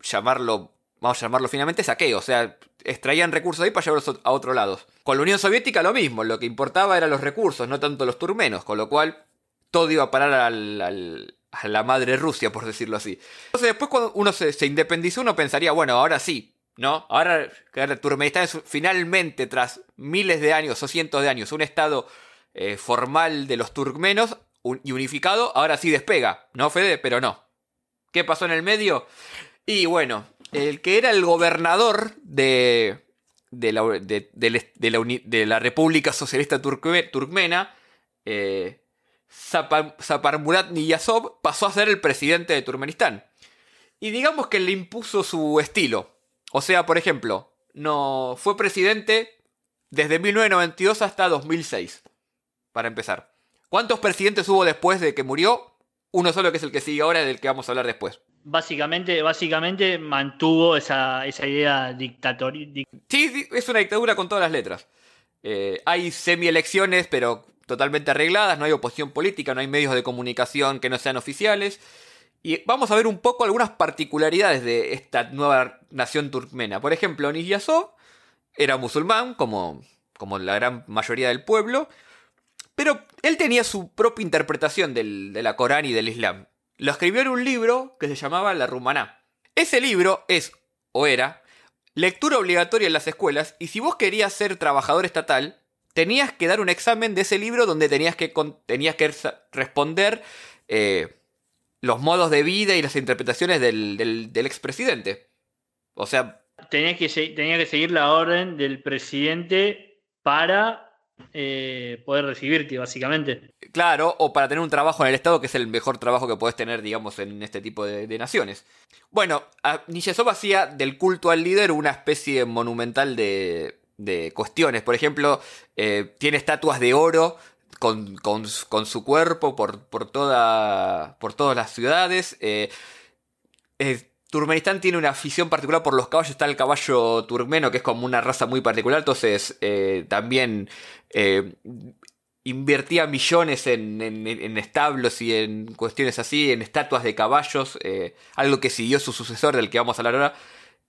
llamarlo, vamos a llamarlo finalmente, saqueo. O sea, extraían recursos ahí para llevarlos a otro lado. Con la Unión Soviética lo mismo, lo que importaba eran los recursos, no tanto los turmenos, con lo cual todo iba a parar al, la madre Rusia, por decirlo así. Entonces después cuando uno se, independizó, uno pensaría, bueno, ahora sí, ¿no? Ahora Turkmenistán es finalmente, tras miles de años o cientos de años, un estado eh, formal de los turkmenos y unificado, ahora sí despega, ¿no, Fede? Pero no. ¿Qué pasó en el medio? Y bueno, el que era el gobernador de, de, la, de, la, República Socialista Turkmena, eh, Zaparmurat Niyazov, pasó a ser el presidente de Turkmenistán. Y digamos que le impuso su estilo. O sea, por ejemplo, no fue presidente desde 1992 hasta 2006. Para empezar. ¿Cuántos presidentes hubo después de que murió? Uno solo que es el que sigue ahora, del que vamos a hablar después. Básicamente, básicamente mantuvo esa, idea dictatorial. Sí, es una dictadura con todas las letras. Eh, hay semi-elecciones, pero totalmente arregladas, no hay oposición política, no hay medios de comunicación que no sean oficiales. Y vamos a ver un poco algunas particularidades de esta nueva nación turkmena. Por ejemplo, Nizyazov era musulmán, como, como la gran mayoría del pueblo, pero él tenía su propia interpretación del, de la Corán y del Islam lo escribió en un libro que se llamaba La Rumaná. Ese libro es, o era, lectura obligatoria en las escuelas y si vos querías ser trabajador estatal, tenías que dar un examen de ese libro donde tenías que, tenías que responder eh, los modos de vida y las interpretaciones del, del, expresidente. O sea... Tenías que, tenía que seguir la orden del presidente para eh, poder recibirte, básicamente. Claro, o para tener un trabajo en el Estado, que es el mejor trabajo que puedes tener, digamos, en este tipo de, naciones. Bueno, Nishesov hacía del culto al líder una especie monumental de, de cuestiones. Por ejemplo, eh, tiene estatuas de oro con, su cuerpo por, por, toda, por todas las ciudades. Eh, Turkmenistán tiene una afición particular por los caballos. Está el caballo turmeno, que es como una raza muy particular. Entonces, eh, también eh, invertía millones en, establos y en cuestiones así, en estatuas de caballos. Eh, algo que siguió su sucesor, del que vamos a hablar ahora.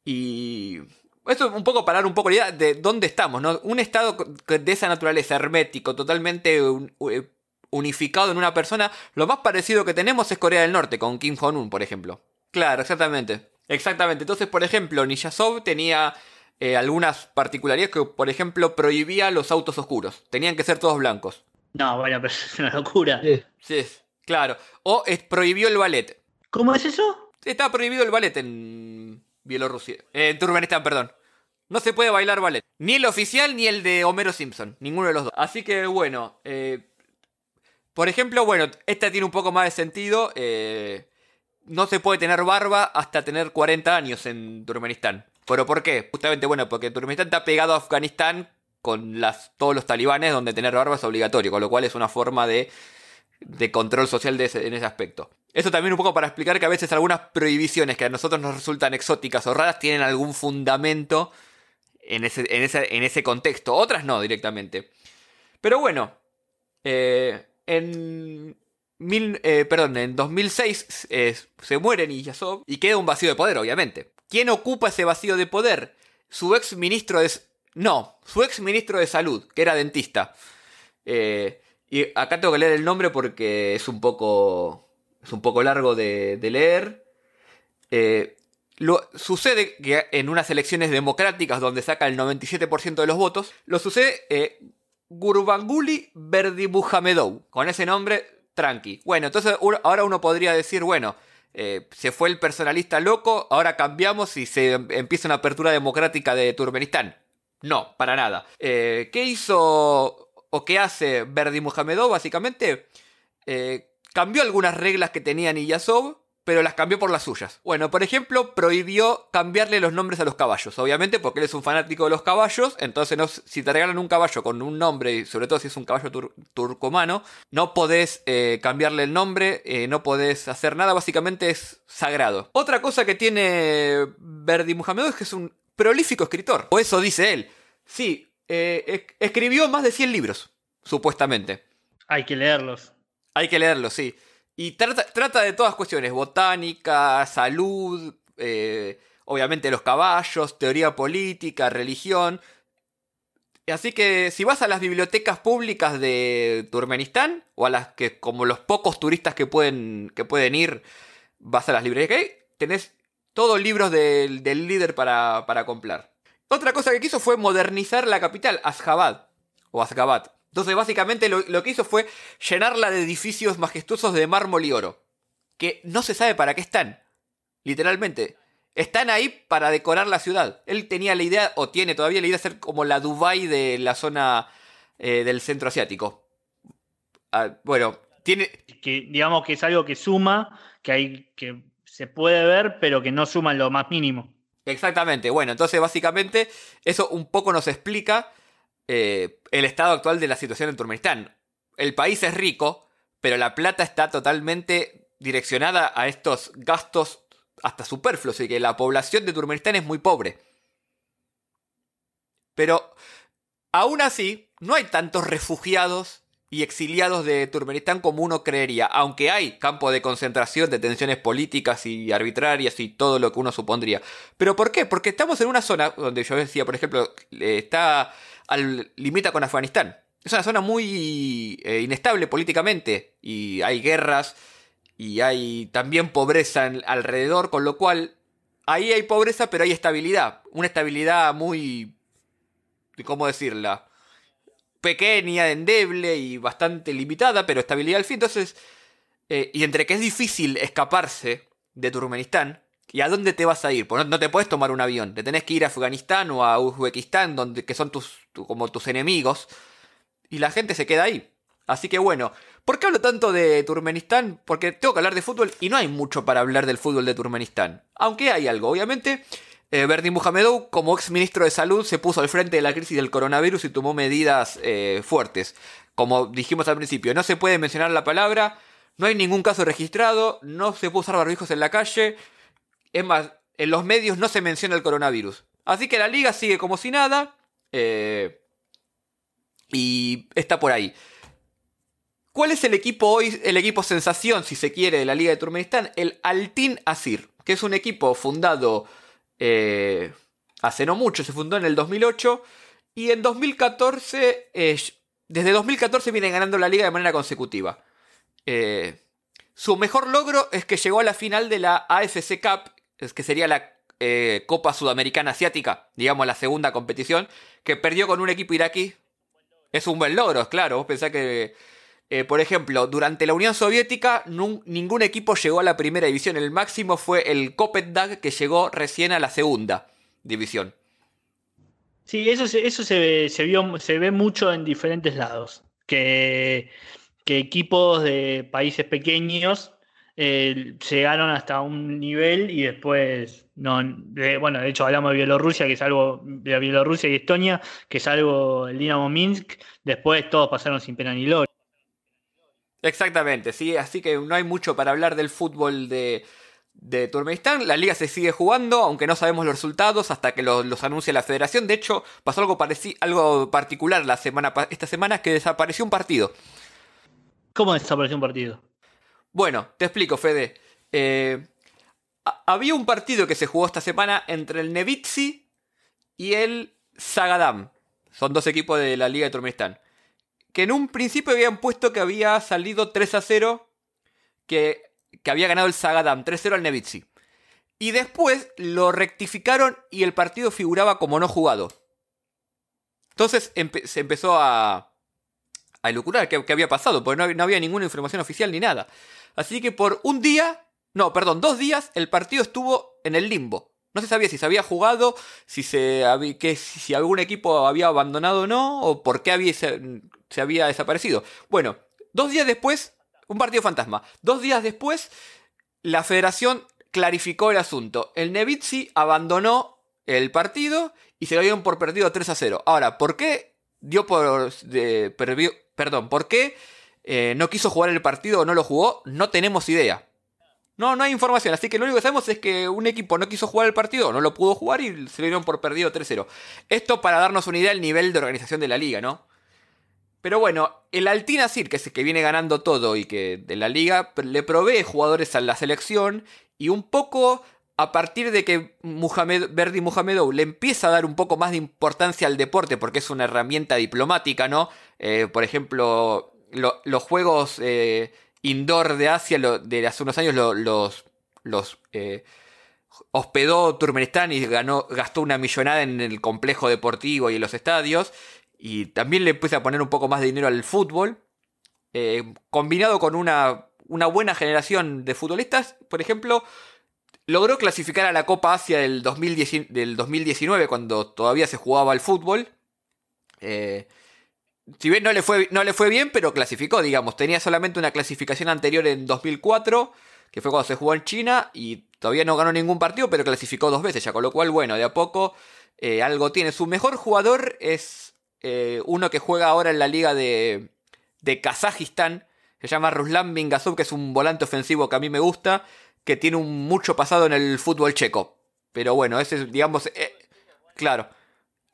Y Esto es un poco para dar un poco la idea de dónde estamos, ¿no? Un estado de esa naturaleza, hermético, totalmente eh, unificado en una persona, lo más parecido que tenemos es Corea del Norte, con Kim Jong-un, por ejemplo. Claro, exactamente. Exactamente. Entonces, por ejemplo, Niyazov tenía eh, algunas particularidades que, por ejemplo, prohibía los autos oscuros. Tenían que ser todos blancos. No, bueno, pero es una locura. Sí, claro. O prohibió el ballet. ¿Cómo es eso? Está prohibido el ballet en Bielorrusia. Eh, en Turkmenistán, perdón. No se puede bailar ballet. Ni el oficial ni el de Homero Simpson. Ninguno de los dos. Así que bueno. Eh, por ejemplo, bueno, esta tiene un poco más de sentido. Eh, no se puede tener barba hasta tener 40 años en Turkmenistán. ¿Pero por qué? Justamente, bueno, porque Turkmenistán está pegado a Afganistán con las, todos los talibanes donde tener barba es obligatorio, con lo cual es una forma de, de control social de en ese aspecto. Eso también un poco para explicar que a veces algunas prohibiciones que a nosotros nos resultan exóticas o raras tienen algún fundamento en ese, en ese, contexto. Otras no directamente. Pero bueno, eh, en, mil, eh, perdón, en 2006 se muere Niyazov y queda un vacío de poder, obviamente. ¿Quién ocupa ese vacío de poder? Su ex ministro de... No, su ex ministro de salud, que era dentista. Eh, y acá tengo que leer el nombre porque es un poco es un poco largo de, leer. Eh, lo, sucede que en unas elecciones democráticas donde saca el 97% de los votos, lo sucede eh, Gurbanguly Berdimuhamedov, con ese nombre tranqui. Bueno, entonces ahora uno podría decir, bueno, eh, se fue el personalista loco, ahora cambiamos y se empieza una apertura democrática de Turkmenistán. No, para nada. ¿Qué hizo o qué hace Berdimuhamedov básicamente? cambió algunas reglas que tenía Niyazov, pero las cambió por las suyas. Bueno, por ejemplo, prohibió cambiarle los nombres a los caballos. Obviamente, porque él es un fanático de los caballos, entonces no, si te regalan un caballo con un nombre, y sobre todo si es un caballo turcomano, no podés eh, cambiarle el nombre, eh, no podés hacer nada, básicamente es sagrado. Otra cosa que tiene Verdi Muhammad es que es un prolífico escritor, o eso dice él. Sí, eh, escribió más de 100 libros, supuestamente. Hay que leerlos. Hay que leerlo, sí. Y trata, de todas cuestiones, botánica, salud, eh, obviamente los caballos, teoría política, religión. Así que si vas a las bibliotecas públicas de Turkmenistán, o a las que como los pocos turistas que pueden, que pueden ir, vas a las librerías que hay, tenés todos libros del, líder para, para comprar. Otra cosa que quiso fue modernizar la capital, Ashgabat, o Ashgabat. Entonces, básicamente lo, que hizo fue llenarla de edificios majestuosos de mármol y oro. Que no se sabe para qué están. Literalmente. Están ahí para decorar la ciudad. Él tenía la idea, o tiene todavía la idea de ser como la Dubai de la zona eh, del centro asiático. Ah, bueno, tiene. Que digamos que es algo que suma, que hay. que se puede ver, pero que no suma en lo más mínimo. Exactamente. Bueno, entonces básicamente eso un poco nos explica eh, el estado actual de la situación en Turkmenistán. El país es rico, pero la plata está totalmente direccionada a estos gastos hasta superfluos y que la población de Turkmenistán es muy pobre. Pero aún así, no hay tantos refugiados y exiliados de Turkmenistán como uno creería, aunque hay campo de concentración, de tensiones políticas y arbitrarias y todo lo que uno supondría. ¿Pero por qué? Porque estamos en una zona donde yo decía, por ejemplo, está al, limita con Afganistán. Es una zona muy eh, inestable políticamente y hay guerras y hay también pobreza alrededor, con lo cual ahí hay pobreza pero hay estabilidad. Una estabilidad muy... ¿Cómo decirla? Pequeña, endeble y bastante limitada, pero estabilidad al fin. Entonces, eh, y entre que es difícil escaparse de Turkmenistán, ¿Y a dónde te vas a ir? Pues no, te puedes tomar un avión. Te tenés que ir a Afganistán o a Uzbekistán, donde, que son tus, como tus enemigos. Y la gente se queda ahí. Así que bueno, ¿por qué hablo tanto de Turkmenistán? Porque tengo que hablar de fútbol y no hay mucho para hablar del fútbol de Turkmenistán. Aunque hay algo, obviamente. Eh, Berdi Muhamedov, como ex ministro de Salud, se puso al frente de la crisis del coronavirus y tomó medidas eh, fuertes. Como dijimos al principio, no se puede mencionar la palabra, no hay ningún caso registrado, no se puede usar barbijos en la calle, es más, en los medios no se menciona el coronavirus. Así que la liga sigue como si nada. Eh, y está por ahí. ¿Cuál es el equipo hoy, el equipo sensación, si se quiere, de la Liga de Turkmenistán? El Altin Asir, que es un equipo fundado eh, hace no mucho, se fundó en el 2008 y en 2014, desde 2014 viene ganando la liga de manera consecutiva. Eh, su mejor logro es que llegó a la final de la AFC Cup, que sería la eh, Copa Sudamericana Asiática, digamos la segunda competición, que perdió con un equipo iraquí. Es un buen logro, claro. Vos pensás que, eh, por ejemplo, durante la Unión Soviética ningún equipo llegó a la primera división. El máximo fue el Kopetdag, que llegó recién a la segunda división. Sí, eso, eso se, se, vio, se ve mucho en diferentes lados. Que, que equipos de países pequeños eh, llegaron hasta un nivel y después, no, bueno, de hecho hablamos de Bielorrusia, que es de Bielorrusia y Estonia, que es algo el Dinamo Minsk, después todos pasaron sin pena ni gloria. Exactamente, sí, así que no hay mucho para hablar del fútbol de, de Turkmenistán. La liga se sigue jugando, aunque no sabemos los resultados hasta que los, anuncia la federación. De hecho, pasó algo, algo particular la semana, esta semana, que desapareció un partido. ¿Cómo desapareció un partido? Bueno, te explico, Fede. Eh, había un partido que se jugó esta semana entre el Nevitsi y el Zagadam. Son dos equipos de la Liga de Turkmenistán. Que en un principio habían puesto que había salido 3 a 0. Que que había ganado el Sagadam 3-0 al Nevitsi. Y después lo rectificaron y el partido figuraba como no jugado. Entonces se empezó a, a elucurar qué, había pasado, porque no, había ninguna información oficial ni nada. Así que por un día, no, perdón, dos días, el partido estuvo en el limbo. No se sabía si se había jugado, si, se, que, si algún equipo había abandonado o no, o por qué había, se había desaparecido. Bueno, dos días después un partido fantasma. Dos días después, la federación clarificó el asunto. El Nevitsi abandonó el partido y se lo dieron por perdido 3 a 0. Ahora, ¿por qué dio por. perdón, ¿por qué eh, no quiso jugar el partido o no lo jugó? No tenemos idea. No, no hay información. Así que lo único que sabemos es que un equipo no quiso jugar el partido, no lo pudo jugar y se lo dieron por perdido 3-0. Esto para darnos una idea del nivel de organización de la liga, ¿no? Pero bueno, el Altina Sir, que es el que viene ganando todo y que de la liga, le provee jugadores a la selección y un poco a partir de que Muhammad, Verdi Muhamedov le empieza a dar un poco más de importancia al deporte porque es una herramienta diplomática, ¿no? Eh, por ejemplo, los juegos eh, indoor de Asia de hace unos años los, los eh, hospedó Turkmenistán y ganó, gastó una millonada en el complejo deportivo y en los estadios y también le empieza a poner un poco más de dinero al fútbol, eh, combinado con una, una, buena generación de futbolistas, por ejemplo, logró clasificar a la Copa Asia del, 2019, cuando todavía se jugaba al fútbol. Eh, si bien no le, fue, no le fue bien, pero clasificó, digamos. Tenía solamente una clasificación anterior en 2004, que fue cuando se jugó en China, y todavía no ganó ningún partido, pero clasificó dos veces ya, con lo cual, bueno, de a poco eh, algo tiene. Su mejor jugador es eh, uno que juega ahora en la liga de, de Kazajistán, se llama Ruslan Bingasov, que es un volante ofensivo que a mí me gusta, que tiene un mucho pasado en el fútbol checo. Pero bueno, ese, digamos, eh, claro,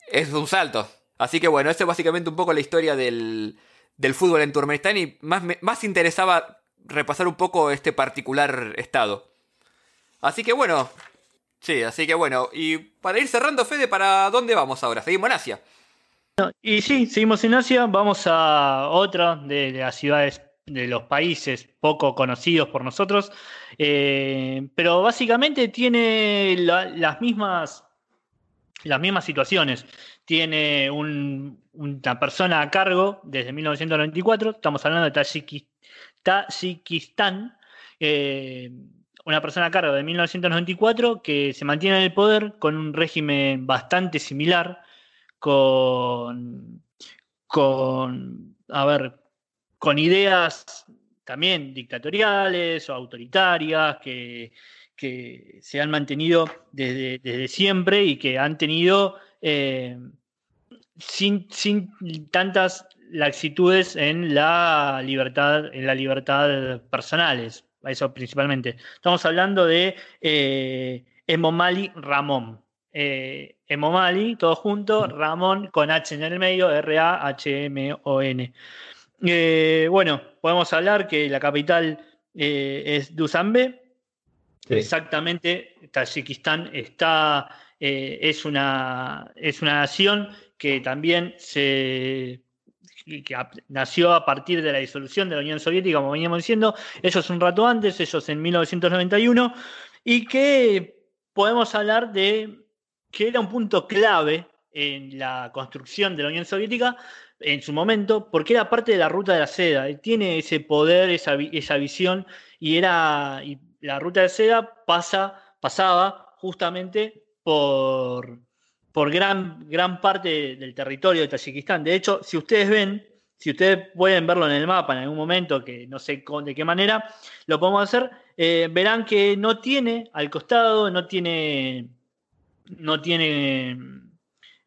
es un salto. Así que bueno, esa es básicamente un poco la historia del, del fútbol en Turkmenistán y más, más interesaba repasar un poco este particular estado. Así que bueno, sí, así que bueno, y para ir cerrando, Fede, ¿para dónde vamos ahora? Seguimos en Asia y sí, seguimos en Asia, vamos a otra de, las ciudades de los países poco conocidos por nosotros, eh, pero básicamente tiene las mismas las mismas situaciones. Tiene una persona a cargo desde 1994, estamos hablando de Tayikistán, eh, una persona a cargo de 1994 que se mantiene en el poder con un régimen bastante similar con, con, a ver, con ideas también dictatoriales o autoritarias que, se han mantenido desde, siempre y que han tenido eh, sin, tantas laxitudes en la libertad, en la libertad personales, eso principalmente. Estamos hablando de eh, Emomali Ramón. Eh, Emomali, todo junto, Ramón con H en el medio, R-A-H-M-O-N. Eh, bueno, podemos hablar que la capital eh, es Dushanbe. Exactamente, Tayikistán está eh, es, una, es una nación que también se que nació a partir de la disolución de la Unión Soviética, como veníamos diciendo, ellos un rato antes, ellos en 1991, y que podemos hablar de que era un punto clave en la construcción de la Unión Soviética en su momento, porque era parte de la ruta de la seda, tiene ese poder, esa, esa visión, y era la ruta de seda pasa, pasaba justamente por, por gran, gran parte del territorio de Tayikistán. De hecho, si ustedes ven, si ustedes pueden verlo en el mapa en algún momento, que no sé de qué manera lo podemos hacer, eh, verán que no tiene al costado, no tiene, no tiene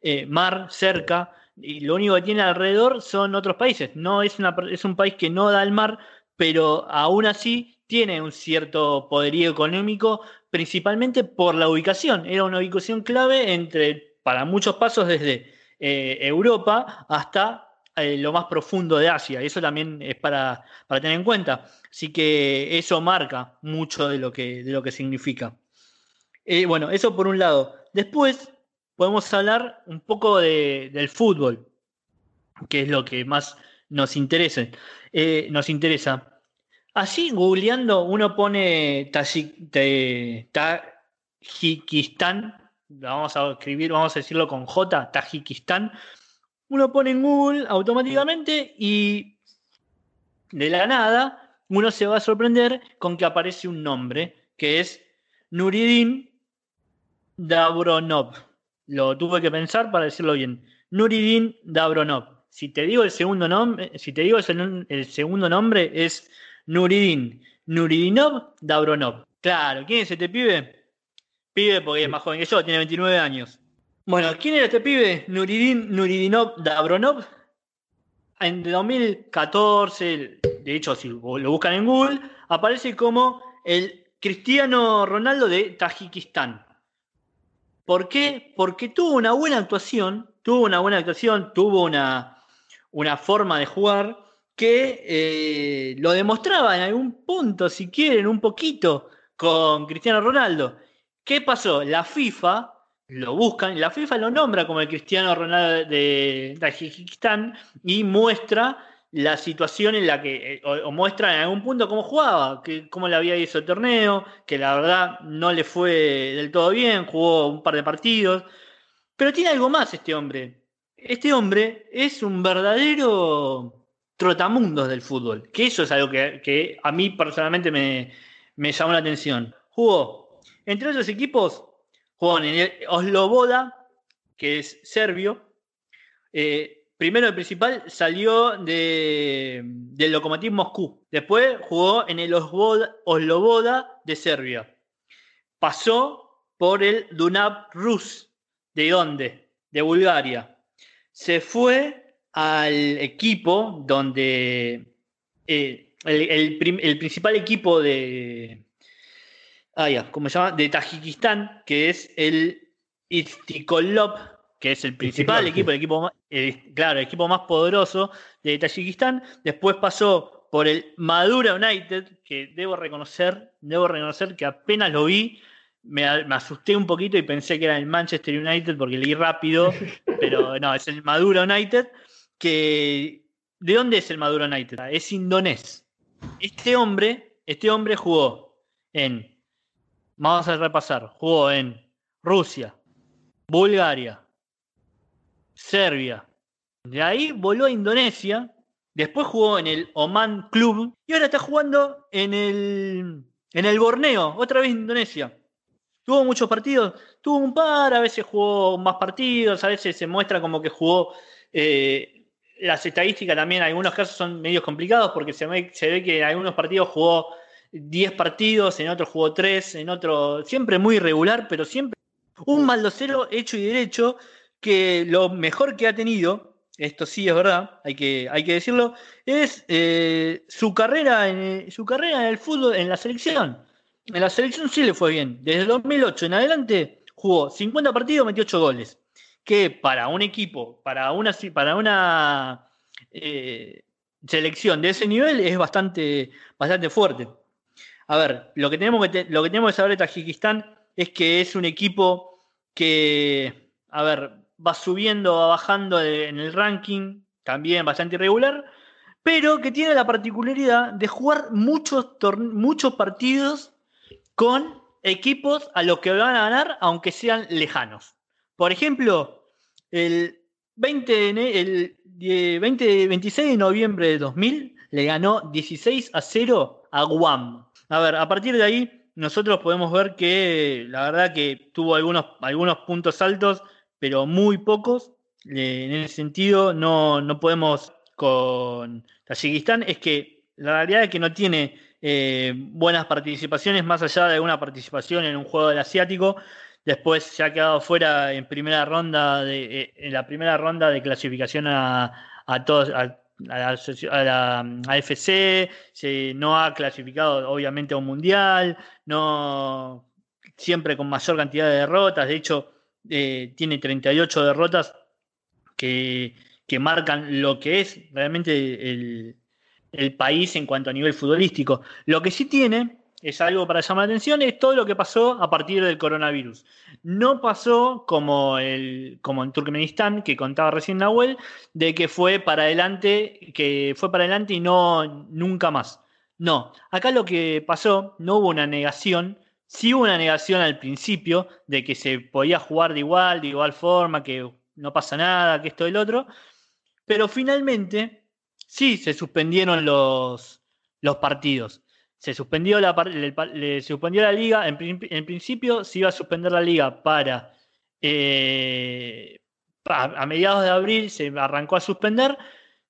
eh, mar cerca, y lo único que tiene alrededor son otros países. No es, es un país que no da al mar, pero aún así tiene un cierto poderío económico, principalmente por la ubicación. Era una ubicación clave entre, para muchos pasos desde eh, Europa hasta eh, lo más profundo de Asia. Eso también es para, tener en cuenta. Así que eso marca mucho de lo que, de lo que significa. Bueno, eso por un lado. Después podemos hablar un poco del fútbol, que es lo que más nos interesa. nos interesa. Así, googleando, uno pone Tajikistán, vamos a escribir, vamos a decirlo con J, Tajikistán. Uno pone en Google automáticamente y de la nada uno se va a sorprender con que aparece un nombre que es Nuridin Dabronov. Lo tuve que pensar para decirlo bien. Nuridin Dabronov. Si te digo el segundo nombre, si te digo el segundo nombre es Nuridin, Nuridinov Dabronov. Claro, ¿quién es este pibe? Pibe porque es más joven que yo, tiene 29 años. Bueno, ¿quién era este pibe? Nuridin, Nuridinov Dabronov. En 2014, de hecho, si lo buscan en Google, aparece como el Cristiano Ronaldo de Tajikistán. ¿Por qué? Porque tuvo una buena actuación, tuvo una buena actuación, tuvo una, una forma de jugar que eh, lo demostraba en algún punto, si quieren, un poquito con Cristiano Ronaldo. ¿Qué pasó? La FIFA lo buscan, la FIFA lo nombra como el Cristiano Ronaldo de Tajikistán y muestra la situación en la que, eh, o, muestra en algún punto cómo jugaba, que, cómo le había ido el torneo, que la verdad no le fue del todo bien, jugó un par de partidos, pero tiene algo más este hombre. Este hombre es un verdadero trotamundos del fútbol, que eso es algo que, a mí personalmente me, llamó la atención. Jugó, entre otros equipos, jugó en el Osloboda, que es serbio. Eh, primero, el principal salió de, del Lokomotiv Moscú. Después jugó en el Osloboda de Serbia. Pasó por el Dunab Rus. ¿De dónde? De Bulgaria. Se fue al equipo donde eh, el, principal equipo de, ah, ya, ¿cómo se llama? de Tajikistán, que es el Istikolov, que es el principal equipo, el equipo, claro, el equipo más poderoso de Tajikistán. Después pasó por el Madura United, que debo reconocer, debo reconocer que apenas lo vi, me, me, asusté un poquito y pensé que era el Manchester United porque leí rápido, pero no, es el Madura United que ¿de dónde es el Maduro United? Es indonés. Este hombre, este hombre jugó en, vamos a repasar, jugó en Rusia, Bulgaria, Serbia. De ahí voló a Indonesia, después jugó en el Oman Club y ahora está jugando en el, en el Borneo, otra vez Indonesia. Tuvo muchos partidos, tuvo un par, a veces jugó más partidos, a veces se muestra como que jugó eh, las estadísticas también en algunos casos son medios complicados porque se ve, que en algunos partidos jugó 10 partidos, en otros jugó 3, en otros siempre muy irregular, pero siempre un maldocero hecho y derecho que lo mejor que ha tenido, esto sí es verdad, hay que, hay que decirlo, es eh, su, carrera en, su carrera en el fútbol, en la selección. En la selección sí le fue bien. Desde el 2008 en adelante jugó 50 partidos, metió 8 goles que para un equipo, para una, para una eh, selección de ese nivel es bastante, bastante fuerte. A ver, lo que, tenemos que lo que tenemos que saber de Tajikistán es que es un equipo que, a ver, va subiendo, va bajando en el ranking, también bastante irregular, pero que tiene la particularidad de jugar muchos, muchos partidos con equipos a los que van a ganar, aunque sean lejanos. Por ejemplo, el 20 el 20, 26 de noviembre de 2000 le ganó 16 a 0 a Guam. A ver, a partir de ahí nosotros podemos ver que la verdad que tuvo algunos, algunos puntos altos, pero muy pocos. En ese sentido, no, no podemos con Tayikistán es que la realidad es que no tiene eh, buenas participaciones más allá de alguna participación en un juego del asiático. Después se ha quedado fuera en primera ronda de, eh, en la primera ronda de clasificación a, todos a, la, AFC, se, no ha clasificado obviamente a un mundial, no siempre con mayor cantidad de derrotas, de hecho eh, tiene 38 derrotas que que marcan lo que es realmente el, país en cuanto a nivel futbolístico. Lo que sí tiene, es algo para llamar la atención, es todo lo que pasó a partir del coronavirus. No pasó como, el, como en Turkmenistán, que contaba recién Nahuel, de que fue para adelante, que fue para adelante y no nunca más. No, acá lo que pasó, no hubo una negación, sí hubo una negación al principio de que se podía jugar de igual, de igual forma, que no pasa nada, que esto y el otro, pero finalmente, sí, se suspendieron los, los partidos. Se suspendió la, le, suspendió la liga. En, principio se iba a suspender la liga para. Eh, a, mediados de abril se arrancó a suspender.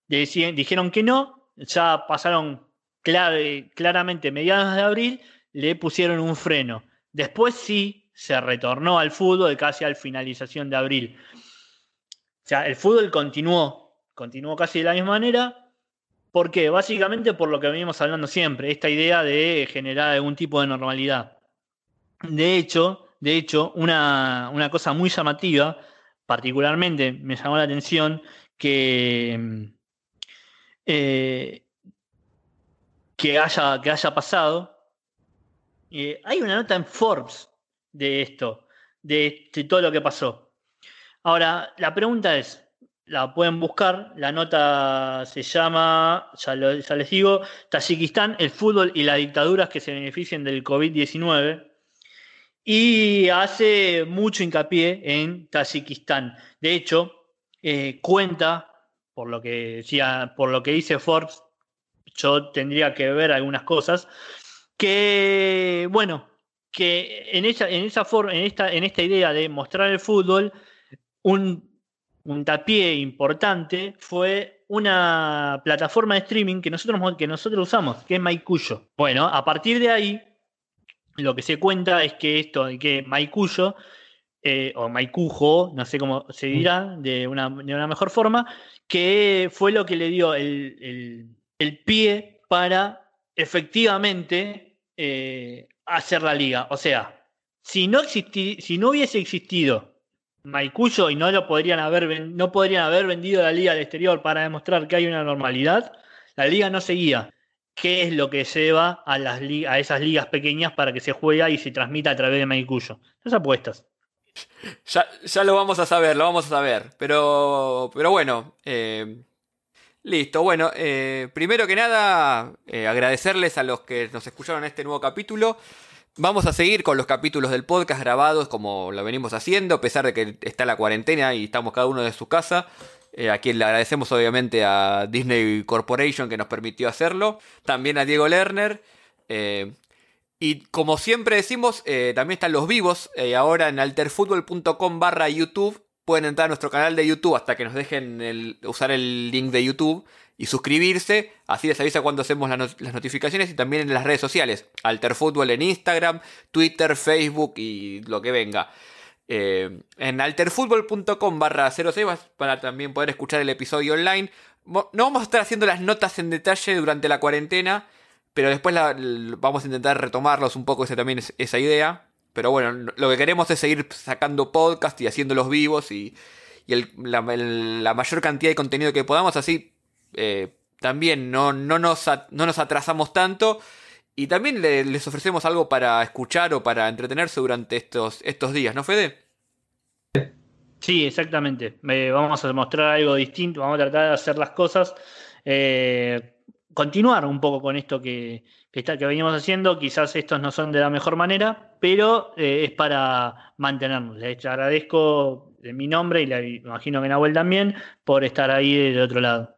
dijeron que no. Ya pasaron claramente mediados de abril. Le pusieron un freno. Después sí se retornó al fútbol casi al finalización de abril. O sea, el fútbol continuó continuó casi de la misma manera. ¿Por qué? Básicamente por lo que venimos hablando siempre, esta idea de generar algún tipo de normalidad. De hecho, de hecho, una, cosa muy llamativa, particularmente me llamó la atención que, eh, que, haya, que haya pasado. Eh, hay una nota en Forbes de esto, de todo lo que pasó. Ahora, la pregunta es, la pueden buscar. La nota se llama, ya, les digo, Tayikistán, el fútbol y las dictaduras que se benefician del COVID-19. Y hace mucho hincapié en Tayikistán. De hecho, eh, cuenta, por lo, que decía, por lo que dice Forbes, yo tendría que ver algunas cosas, que, bueno, que en esa, en esa forma, en esta, en esta idea de mostrar el fútbol, un un tapié importante fue una plataforma de streaming que nosotros, que nosotros usamos, que es Maikuyo. Bueno, a partir de ahí, lo que se cuenta es que esto, que Maikuyo, eh, o Maikujo, no sé cómo se dirá de una, mejor forma, que fue lo que le dio el, pie para efectivamente eh, hacer la liga. O sea, si no, si no hubiese existido Maicuyo y no lo podrían haber no podrían haber vendido la liga al exterior para demostrar que hay una normalidad, la liga no seguía. ¿Qué es lo que lleva a, las a esas ligas pequeñas para que se juegue y se transmita a través de Maicuyo? Las apuestas. Ya, lo vamos a saber, lo vamos a saber. Pero, pero bueno, eh, listo. Bueno, eh, primero que nada, eh, agradecerles a los que nos escucharon este nuevo capítulo. Vamos a seguir con los capítulos del podcast grabados como lo venimos haciendo, a pesar de que está la cuarentena y estamos cada uno de su casa. Eh, a quien le agradecemos obviamente a Disney Corporation que nos permitió hacerlo. También a Diego Lerner. Eh, y como siempre decimos, también están los vivos. ahora en alterfutbol.com barra YouTube. Pueden entrar a nuestro canal de YouTube hasta que nos dejen usar el link de YouTube y suscribirse, así les avisa cuando hacemos las notificaciones y también en las redes sociales, Alterfútbol en Instagram, Twitter, Facebook y lo que venga. Eh, en alterfutbol.com barra 06 para también poder escuchar el episodio online. No vamos a estar haciendo las notas en detalle durante la cuarentena, pero después vamos a intentar retomarlos un poco, esa también es, esa idea. Pero bueno, lo que queremos es seguir sacando podcast y haciéndolos vivos y, la, la mayor cantidad de contenido que podamos, así eh, también no, no, nos, no, nos, atrasamos tanto. Y también les ofrecemos algo para escuchar o para entretenerse durante estos, estos días, ¿no, Fede? Sí, exactamente. vamos a mostrar algo distinto, vamos a tratar de hacer las cosas. Eh, continuar un poco con esto que, está, que venimos haciendo. Quizás estos no son de la mejor manera, pero eh, es para mantenernos. Les agradezco de mi nombre y le imagino que Nahuel también por estar ahí del otro lado.